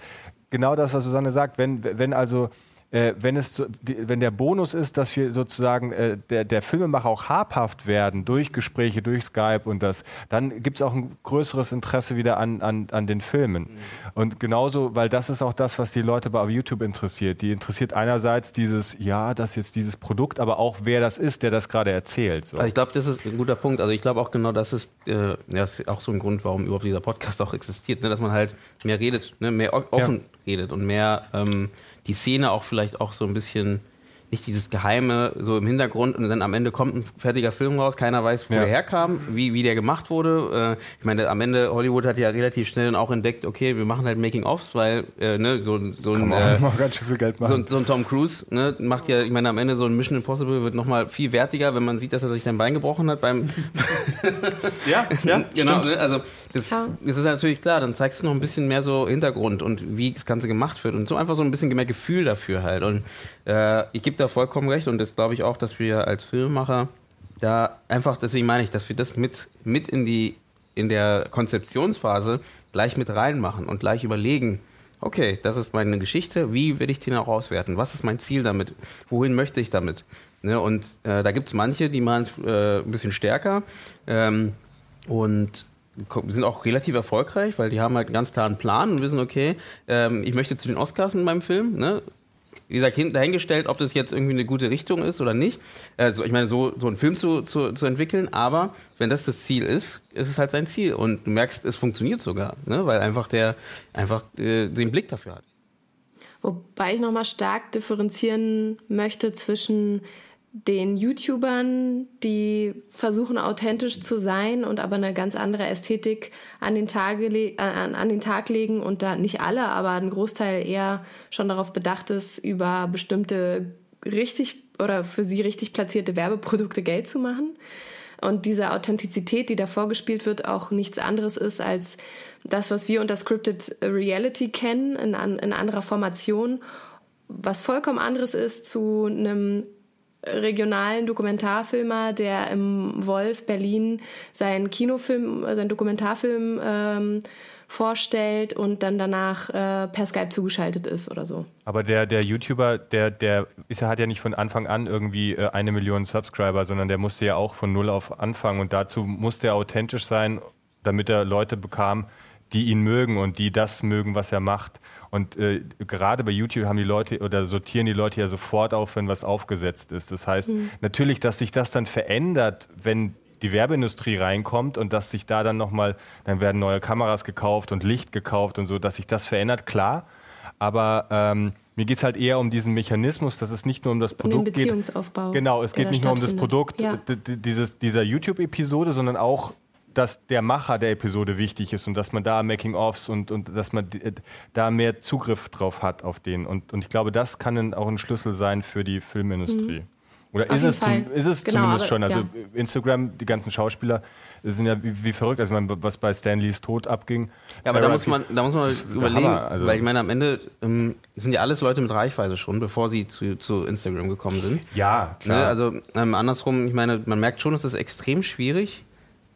C: genau das, was Susanne sagt, wenn, wenn also äh, wenn, es, die, wenn der Bonus ist, dass wir sozusagen äh, der, der Filmemacher auch habhaft werden durch Gespräche, durch Skype und das, dann gibt es auch ein größeres Interesse wieder an, an, an den Filmen. Mhm. Und genauso, weil das ist auch das, was die Leute bei YouTube interessiert. Die interessiert einerseits dieses, ja, das jetzt dieses Produkt, aber auch wer das ist, der das gerade erzählt.
A: So. Also ich glaube, das ist ein guter Punkt. Also ich glaube auch genau, das ist, äh, ja, ist auch so ein Grund, warum überhaupt dieser Podcast auch existiert, ne? dass man halt mehr redet, ne? mehr offen ja. redet und mehr ähm, die Szene auch vielleicht auch so ein bisschen nicht dieses Geheime so im Hintergrund und dann am Ende kommt ein fertiger Film raus, keiner weiß, wo ja. der herkam, wie, wie der gemacht wurde. Äh, ich meine, am Ende, Hollywood hat ja relativ schnell dann auch entdeckt, okay, wir machen halt Making-ofs, weil äh, ne, so, so ein äh, so, so, ein Tom Cruise ne, macht ja, ich meine, am Ende so ein Mission Impossible wird nochmal viel wertiger, wenn man sieht, dass er sich sein Bein gebrochen hat beim
E: Ja, ja, [laughs]
A: genau. Stimmt. Also das, das ist natürlich klar, dann zeigst du noch ein bisschen mehr so Hintergrund und wie das Ganze gemacht wird und so einfach so ein bisschen mehr Gefühl dafür halt. Und äh, ich gebe da vollkommen recht und das glaube ich auch, dass wir als Filmemacher da einfach, deswegen meine ich, dass wir das mit, mit in die in der Konzeptionsphase gleich mit reinmachen und gleich überlegen, okay, das ist meine Geschichte, wie will ich den auch auswerten? Was ist mein Ziel damit? Wohin möchte ich damit? Ne, und äh, da gibt es manche, die machen es äh, ein bisschen stärker ähm, und sind auch relativ erfolgreich, weil die haben halt einen ganz klaren Plan und wissen, okay, ähm, ich möchte zu den Oscars mit meinem Film, ne? wie gesagt, dahingestellt, ob das jetzt irgendwie eine gute Richtung ist oder nicht. Also ich meine, so, so einen Film zu, zu, zu entwickeln, aber wenn das das Ziel ist, ist es halt sein Ziel. Und du merkst, es funktioniert sogar, ne? weil einfach der einfach äh, den Blick dafür hat.
D: Wobei ich nochmal stark differenzieren möchte zwischen den YouTubern, die versuchen authentisch zu sein und aber eine ganz andere Ästhetik an den, Tage, äh, an, an den Tag legen und da nicht alle, aber ein Großteil eher schon darauf bedacht ist, über bestimmte richtig oder für sie richtig platzierte Werbeprodukte Geld zu machen. Und diese Authentizität, die da vorgespielt wird, auch nichts anderes ist als das, was wir unter Scripted Reality kennen, in, in anderer Formation was vollkommen anderes ist zu einem regionalen Dokumentarfilmer, der im Wolf Berlin seinen Kinofilm, seinen Dokumentarfilm ähm, vorstellt und dann danach äh, per Skype zugeschaltet ist oder so.
C: Aber der, der YouTuber, der, der ist, hat ja nicht von Anfang an irgendwie äh, eine Million Subscriber, sondern der musste ja auch von null auf anfangen und dazu musste er authentisch sein, damit er Leute bekam, die ihn mögen und die das mögen, was er macht. Und äh, gerade bei YouTube haben die Leute oder sortieren die Leute ja sofort auf, wenn was aufgesetzt ist. Das heißt, mhm. natürlich, dass sich das dann verändert, wenn die Werbeindustrie reinkommt und dass sich da dann nochmal, dann werden neue Kameras gekauft und Licht gekauft und so, dass sich das verändert, klar. Aber ähm, mir geht es halt eher um diesen Mechanismus, dass es nicht nur um das Produkt um
D: den Beziehungsaufbau
C: geht. Genau, es geht nicht nur um das Produkt ja. dieses, dieser YouTube-Episode, sondern auch dass der Macher der Episode wichtig ist und dass man da Making-ofs und, und dass man da mehr Zugriff drauf hat auf den. Und, und ich glaube, das kann dann auch ein Schlüssel sein für die Filmindustrie. Mhm. Oder ist es, zum, ist es genau, zumindest aber, schon? Also ja. Instagram, die ganzen Schauspieler sind ja wie, wie verrückt. Also man, was bei Stanleys Tod abging.
A: Ja, aber da muss man, da muss man überlegen, also weil ich meine, am Ende ähm, sind ja alles Leute mit Reichweite schon, bevor sie zu, zu Instagram gekommen sind.
C: Ja, klar.
A: Ne? Also ähm, andersrum, ich meine, man merkt schon, es ist extrem schwierig,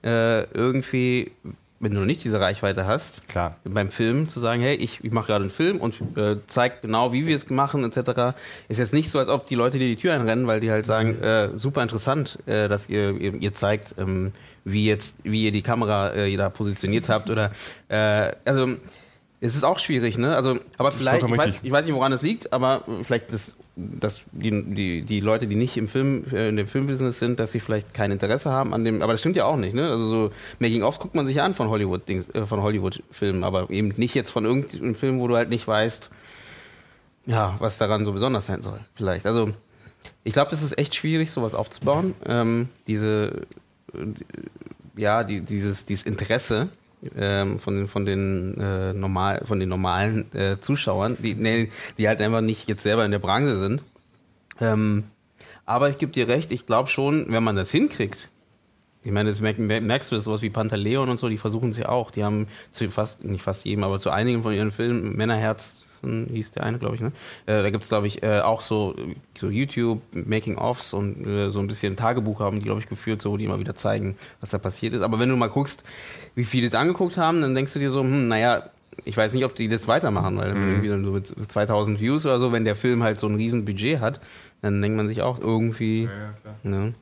A: äh, irgendwie, wenn du noch nicht diese Reichweite hast,
C: Klar.
A: beim Film zu sagen, hey, ich, ich mache gerade einen Film und äh, zeig genau, wie wir es machen, etc. Ist jetzt nicht so, als ob die Leute dir die Tür einrennen, weil die halt sagen, mhm. äh, super interessant, äh, dass ihr, ihr, ihr zeigt, ähm, wie jetzt, wie ihr die Kamera äh, da positioniert habt oder äh, also es ist auch schwierig, ne? Also, aber vielleicht, ich weiß, ich weiß, nicht, woran es liegt, aber vielleicht, das, dass die, die, die Leute, die nicht im Film, äh, in dem Filmbusiness sind, dass sie vielleicht kein Interesse haben an dem, aber das stimmt ja auch nicht, ne? Also so Making-ofs guckt man sich an von Hollywood, äh, von Hollywood-Filmen, aber eben nicht jetzt von irgendeinem Film, wo du halt nicht weißt, ja, was daran so besonders sein soll, vielleicht. Also, ich glaube, das ist echt schwierig, sowas aufzubauen. Ähm, diese, äh, ja, die, dieses, dieses Interesse ähm, von den von den äh, normal von den normalen äh, Zuschauern, die nee, die halt einfach nicht jetzt selber in der Branche sind. Ähm, aber ich gebe dir recht, ich glaube schon, wenn man das hinkriegt. Ich meine, merkst, merkst du das sowas wie Pantaleon und so, die versuchen es ja auch. Die haben zu fast, nicht fast jedem, aber zu einigen von ihren Filmen Männerherz Watson hieß der eine, glaube ich, ne? Äh, da gibt es, glaube ich, äh, auch so, so YouTube, Making-ofs und äh, so ein bisschen Tagebuch haben die, glaube ich, geführt, so, die immer wieder zeigen, was da passiert ist. Aber wenn du mal guckst, wie viele es angeguckt haben, dann denkst du dir so, hm, naja, ich weiß nicht, ob die das weitermachen, weil
C: Mhm.
A: irgendwie dann so mit 2000 Views oder so, wenn der Film halt so ein riesen Budget hat, dann denkt man sich auch irgendwie, ne?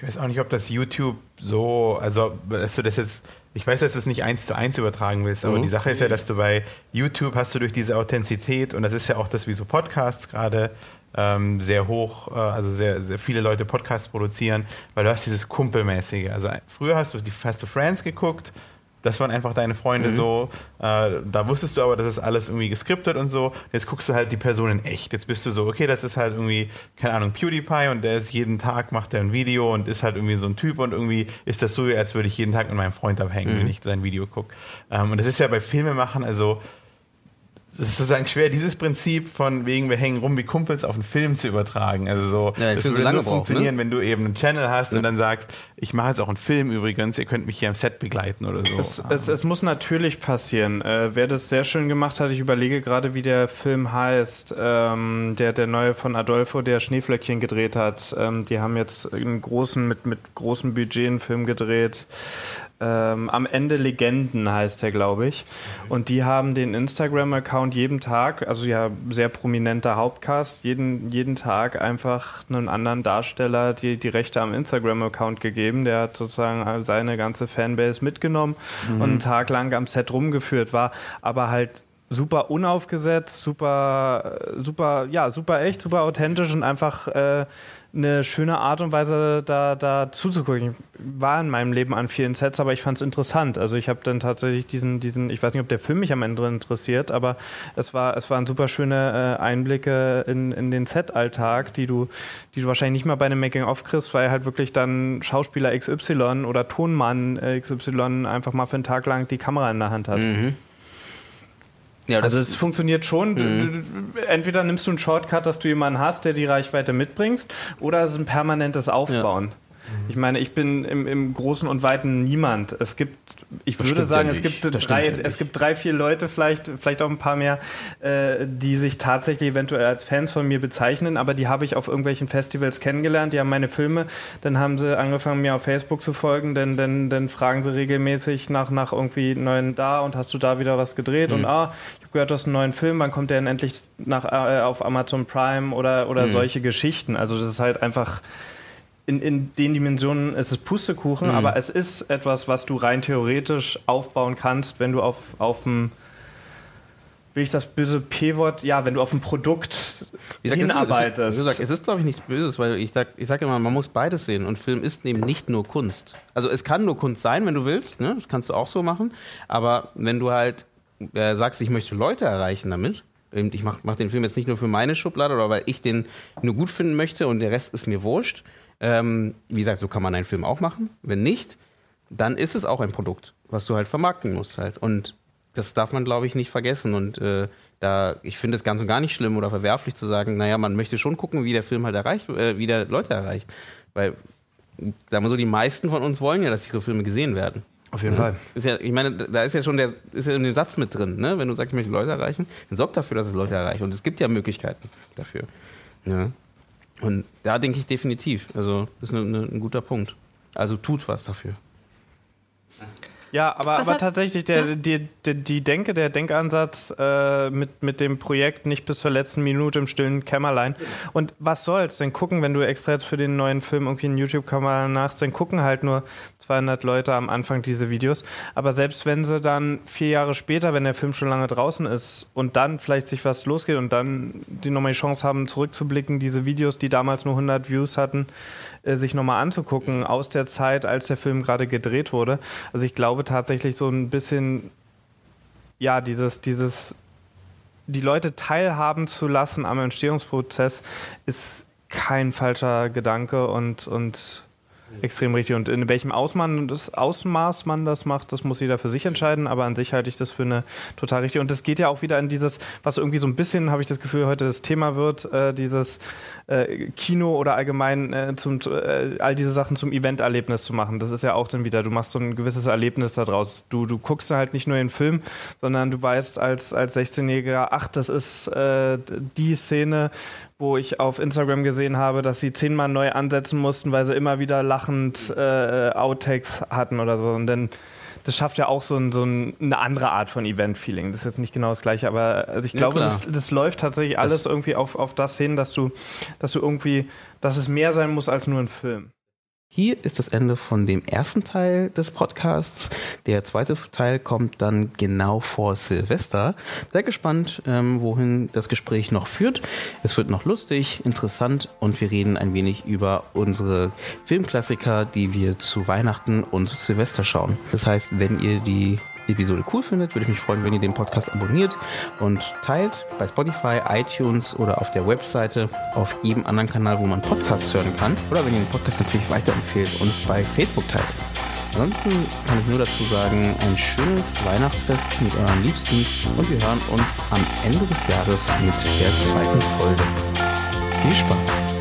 B: Ich weiß auch nicht, ob das YouTube so, also, dass du das jetzt, ich weiß, dass du es nicht eins zu eins übertragen willst, aber
A: Mhm.
B: die Sache ist ja, dass du bei YouTube hast du durch diese Authentizität und das ist ja auch das, wie so Podcasts gerade ähm, sehr hoch, äh, also sehr, sehr viele Leute Podcasts produzieren, weil du hast dieses Kumpelmäßige. Also früher hast du, die, hast du Friends geguckt, das waren einfach deine Freunde so. Äh, da wusstest du aber, das ist alles irgendwie geskriptet und so. Jetzt guckst du halt die Person in echt. Jetzt bist du so, okay, das ist halt irgendwie, keine Ahnung, PewDiePie und der ist jeden Tag, macht er ein Video und ist halt irgendwie so ein Typ und irgendwie ist das so, als würde ich jeden Tag mit meinem Freund abhängen, wenn ich sein Video gucke. Ähm, und das ist ja bei Filmemachen, also es ist sozusagen schwer, dieses Prinzip von wegen wir hängen rum wie Kumpels auf einen Film zu übertragen. Also so,
A: Ja,
B: das
A: so
B: würde
A: lange
B: nur
A: braucht,
B: funktionieren,
A: ne?
B: wenn du eben einen Channel hast und dann sagst, ich mache jetzt auch einen Film übrigens, ihr könnt mich hier am Set begleiten oder so.
E: Es, es, es muss natürlich passieren. Äh, wer das sehr schön gemacht hat, ich überlege gerade, wie der Film heißt, ähm, der, der neue von Adolfo, der Schneeflöckchen gedreht hat. Ähm, die haben jetzt einen großen, mit, mit großem Budget einen Film gedreht. Ähm, am Ende Legenden heißt der, glaube ich. Und die haben den Instagram-Account jeden Tag, also ja, sehr prominenter Hauptcast, jeden, jeden Tag einfach einen anderen Darsteller die, die Rechte am Instagram-Account gegeben. Der hat sozusagen seine ganze Fanbase mitgenommen und einen Tag lang am Set rumgeführt war, aber halt super unaufgesetzt, super, super, ja, super echt, super authentisch und einfach äh, eine schöne Art und Weise da, da zuzugucken. Ich war in meinem Leben an vielen Sets, aber ich fand es interessant. Also ich habe dann tatsächlich diesen, diesen, ich weiß nicht, ob der Film mich am Ende interessiert, aber es war, es waren super schöne äh, Einblicke in, in den Set-Alltag, die du, die du wahrscheinlich nicht mal bei einem Making-of kriegst, weil halt wirklich dann Schauspieler XY oder Tonmann äh, XY einfach mal für einen Tag lang die Kamera in der Hand hat.
A: Mhm. Ja, das
E: Also es funktioniert schon.
A: Mhm.
E: Entweder nimmst du einen Shortcut, dass du jemanden hast, der die Reichweite mitbringst, oder es ist ein permanentes Aufbauen. Ich meine, ich bin im, im Großen und Weiten niemand. Es gibt, ich
A: Das
E: würde sagen,
A: ja
E: es gibt
A: Das
E: drei,
A: ja
E: es gibt drei, vier Leute, vielleicht, vielleicht auch ein paar mehr, äh, die sich tatsächlich eventuell als Fans von mir bezeichnen, aber die habe ich auf irgendwelchen Festivals kennengelernt, die haben meine Filme, dann haben sie angefangen, mir auf Facebook zu folgen, denn dann, dann fragen sie regelmäßig nach, nach irgendwie neuen da und hast du da wieder was gedreht? Und ah, ich habe gehört, du hast einen neuen Film, wann kommt der denn endlich nach, äh, auf Amazon Prime oder, oder solche Geschichten. Also das ist halt einfach in, in den Dimensionen ist es Pustekuchen, aber es ist etwas, was du rein theoretisch aufbauen kannst, wenn du auf, auf ein, will ich das böse P-Wort, ja, wenn du auf ein Produkt
A: Wie gesagt,
E: hinarbeitest.
A: Es ist, wie gesagt, es ist, glaube ich, nichts Böses, weil ich sage ich sag immer, man muss beides sehen. Und Film ist eben nicht nur Kunst. Also es kann nur Kunst sein, wenn du willst. Ne? Das kannst du auch so machen. Aber wenn du halt äh, sagst, ich möchte Leute erreichen damit, ich mache mach den Film jetzt nicht nur für meine Schublade oder weil ich den nur gut finden möchte und der Rest ist mir wurscht. Ähm, wie gesagt, so kann man einen Film auch machen. Wenn nicht, dann ist es auch ein Produkt, was du halt vermarkten musst halt. Und das darf man, glaube ich, nicht vergessen. Und äh, da, ich finde es ganz und gar nicht schlimm oder verwerflich zu sagen, naja, man möchte schon gucken, wie der Film halt erreicht, äh, wie der Leute erreicht. Weil, sagen wir so, die meisten von uns wollen ja, dass ihre Filme gesehen werden.
E: Auf jeden
A: Ja.
E: Fall.
A: Ist ja, ich meine, da ist ja schon der, ist ja in dem Satz mit drin, ne? Wenn du sagst, ich möchte Leute erreichen, dann sorg dafür, dass es Leute erreicht. Und es gibt ja Möglichkeiten dafür. Ja. Und da denke ich definitiv. Also, das ist eine, eine, ein guter Punkt. Also tut was dafür.
E: Ja, aber,
D: Was
E: aber
D: hat-
E: tatsächlich, der, die, die, die Denke, der Denkansatz äh, mit, mit dem Projekt nicht bis zur letzten Minute im stillen Kämmerlein. Und was soll's denn gucken, wenn du extra jetzt für den neuen Film irgendwie einen YouTube-Kanal nachst, dann gucken halt nur 200 Leute am Anfang diese Videos. Aber selbst wenn sie dann vier Jahre später, wenn der Film schon lange draußen ist und dann vielleicht sich was losgeht und dann die nochmal die Chance haben, zurückzublicken, diese Videos, die damals nur 100 Views hatten, äh, sich nochmal anzugucken aus der Zeit, als der Film gerade gedreht wurde. Also ich glaube tatsächlich so ein bisschen, ja, dieses, dieses, die Leute teilhaben zu lassen am Entstehungsprozess ist kein falscher Gedanke und, und extrem richtig. Und in welchem Ausmaß, das Ausmaß man das macht, das muss jeder für sich entscheiden. Aber an sich halte ich das für eine total richtig. Und das geht ja auch wieder in dieses, was irgendwie so ein bisschen, habe ich das Gefühl, heute das Thema wird, äh, dieses äh, Kino oder allgemein äh, zum, äh, all diese Sachen zum Event-Erlebnis zu machen. Das ist ja auch dann wieder, du machst so ein gewisses Erlebnis daraus. Du, du guckst halt nicht nur den Film, sondern du weißt als, als 16-Jähriger, ach, das ist äh, die Szene, wo ich auf Instagram gesehen habe, dass sie zehnmal neu ansetzen mussten, weil sie immer wieder lachend äh, Outtakes hatten oder so. Und dann das schafft ja auch so, ein, so ein, eine andere Art von Event-Feeling. Das ist jetzt nicht genau das gleiche, aber also ich glaube, das, das, läuft tatsächlich alles das irgendwie auf, auf das hin, dass du, dass du irgendwie, dass es mehr sein muss als nur ein Film.
A: Hier ist das Ende von dem ersten Teil des Podcasts. Der zweite Teil kommt dann genau vor Silvester. Sehr gespannt, ähm, wohin das Gespräch noch führt. Es wird noch lustig, interessant und wir reden ein wenig über unsere Filmklassiker, die wir zu Weihnachten und Silvester schauen. Das heißt, wenn ihr die Episode cool findet, würde ich mich freuen, wenn ihr den Podcast abonniert und teilt bei Spotify, iTunes oder auf der Webseite, auf jedem anderen Kanal, wo man Podcasts hören kann. Oder wenn ihr den Podcast natürlich weiterempfehlt und bei Facebook teilt. Ansonsten kann ich nur dazu sagen, ein schönes Weihnachtsfest mit euren Liebsten und wir hören uns am Ende des Jahres mit der zweiten Folge. Viel Spaß!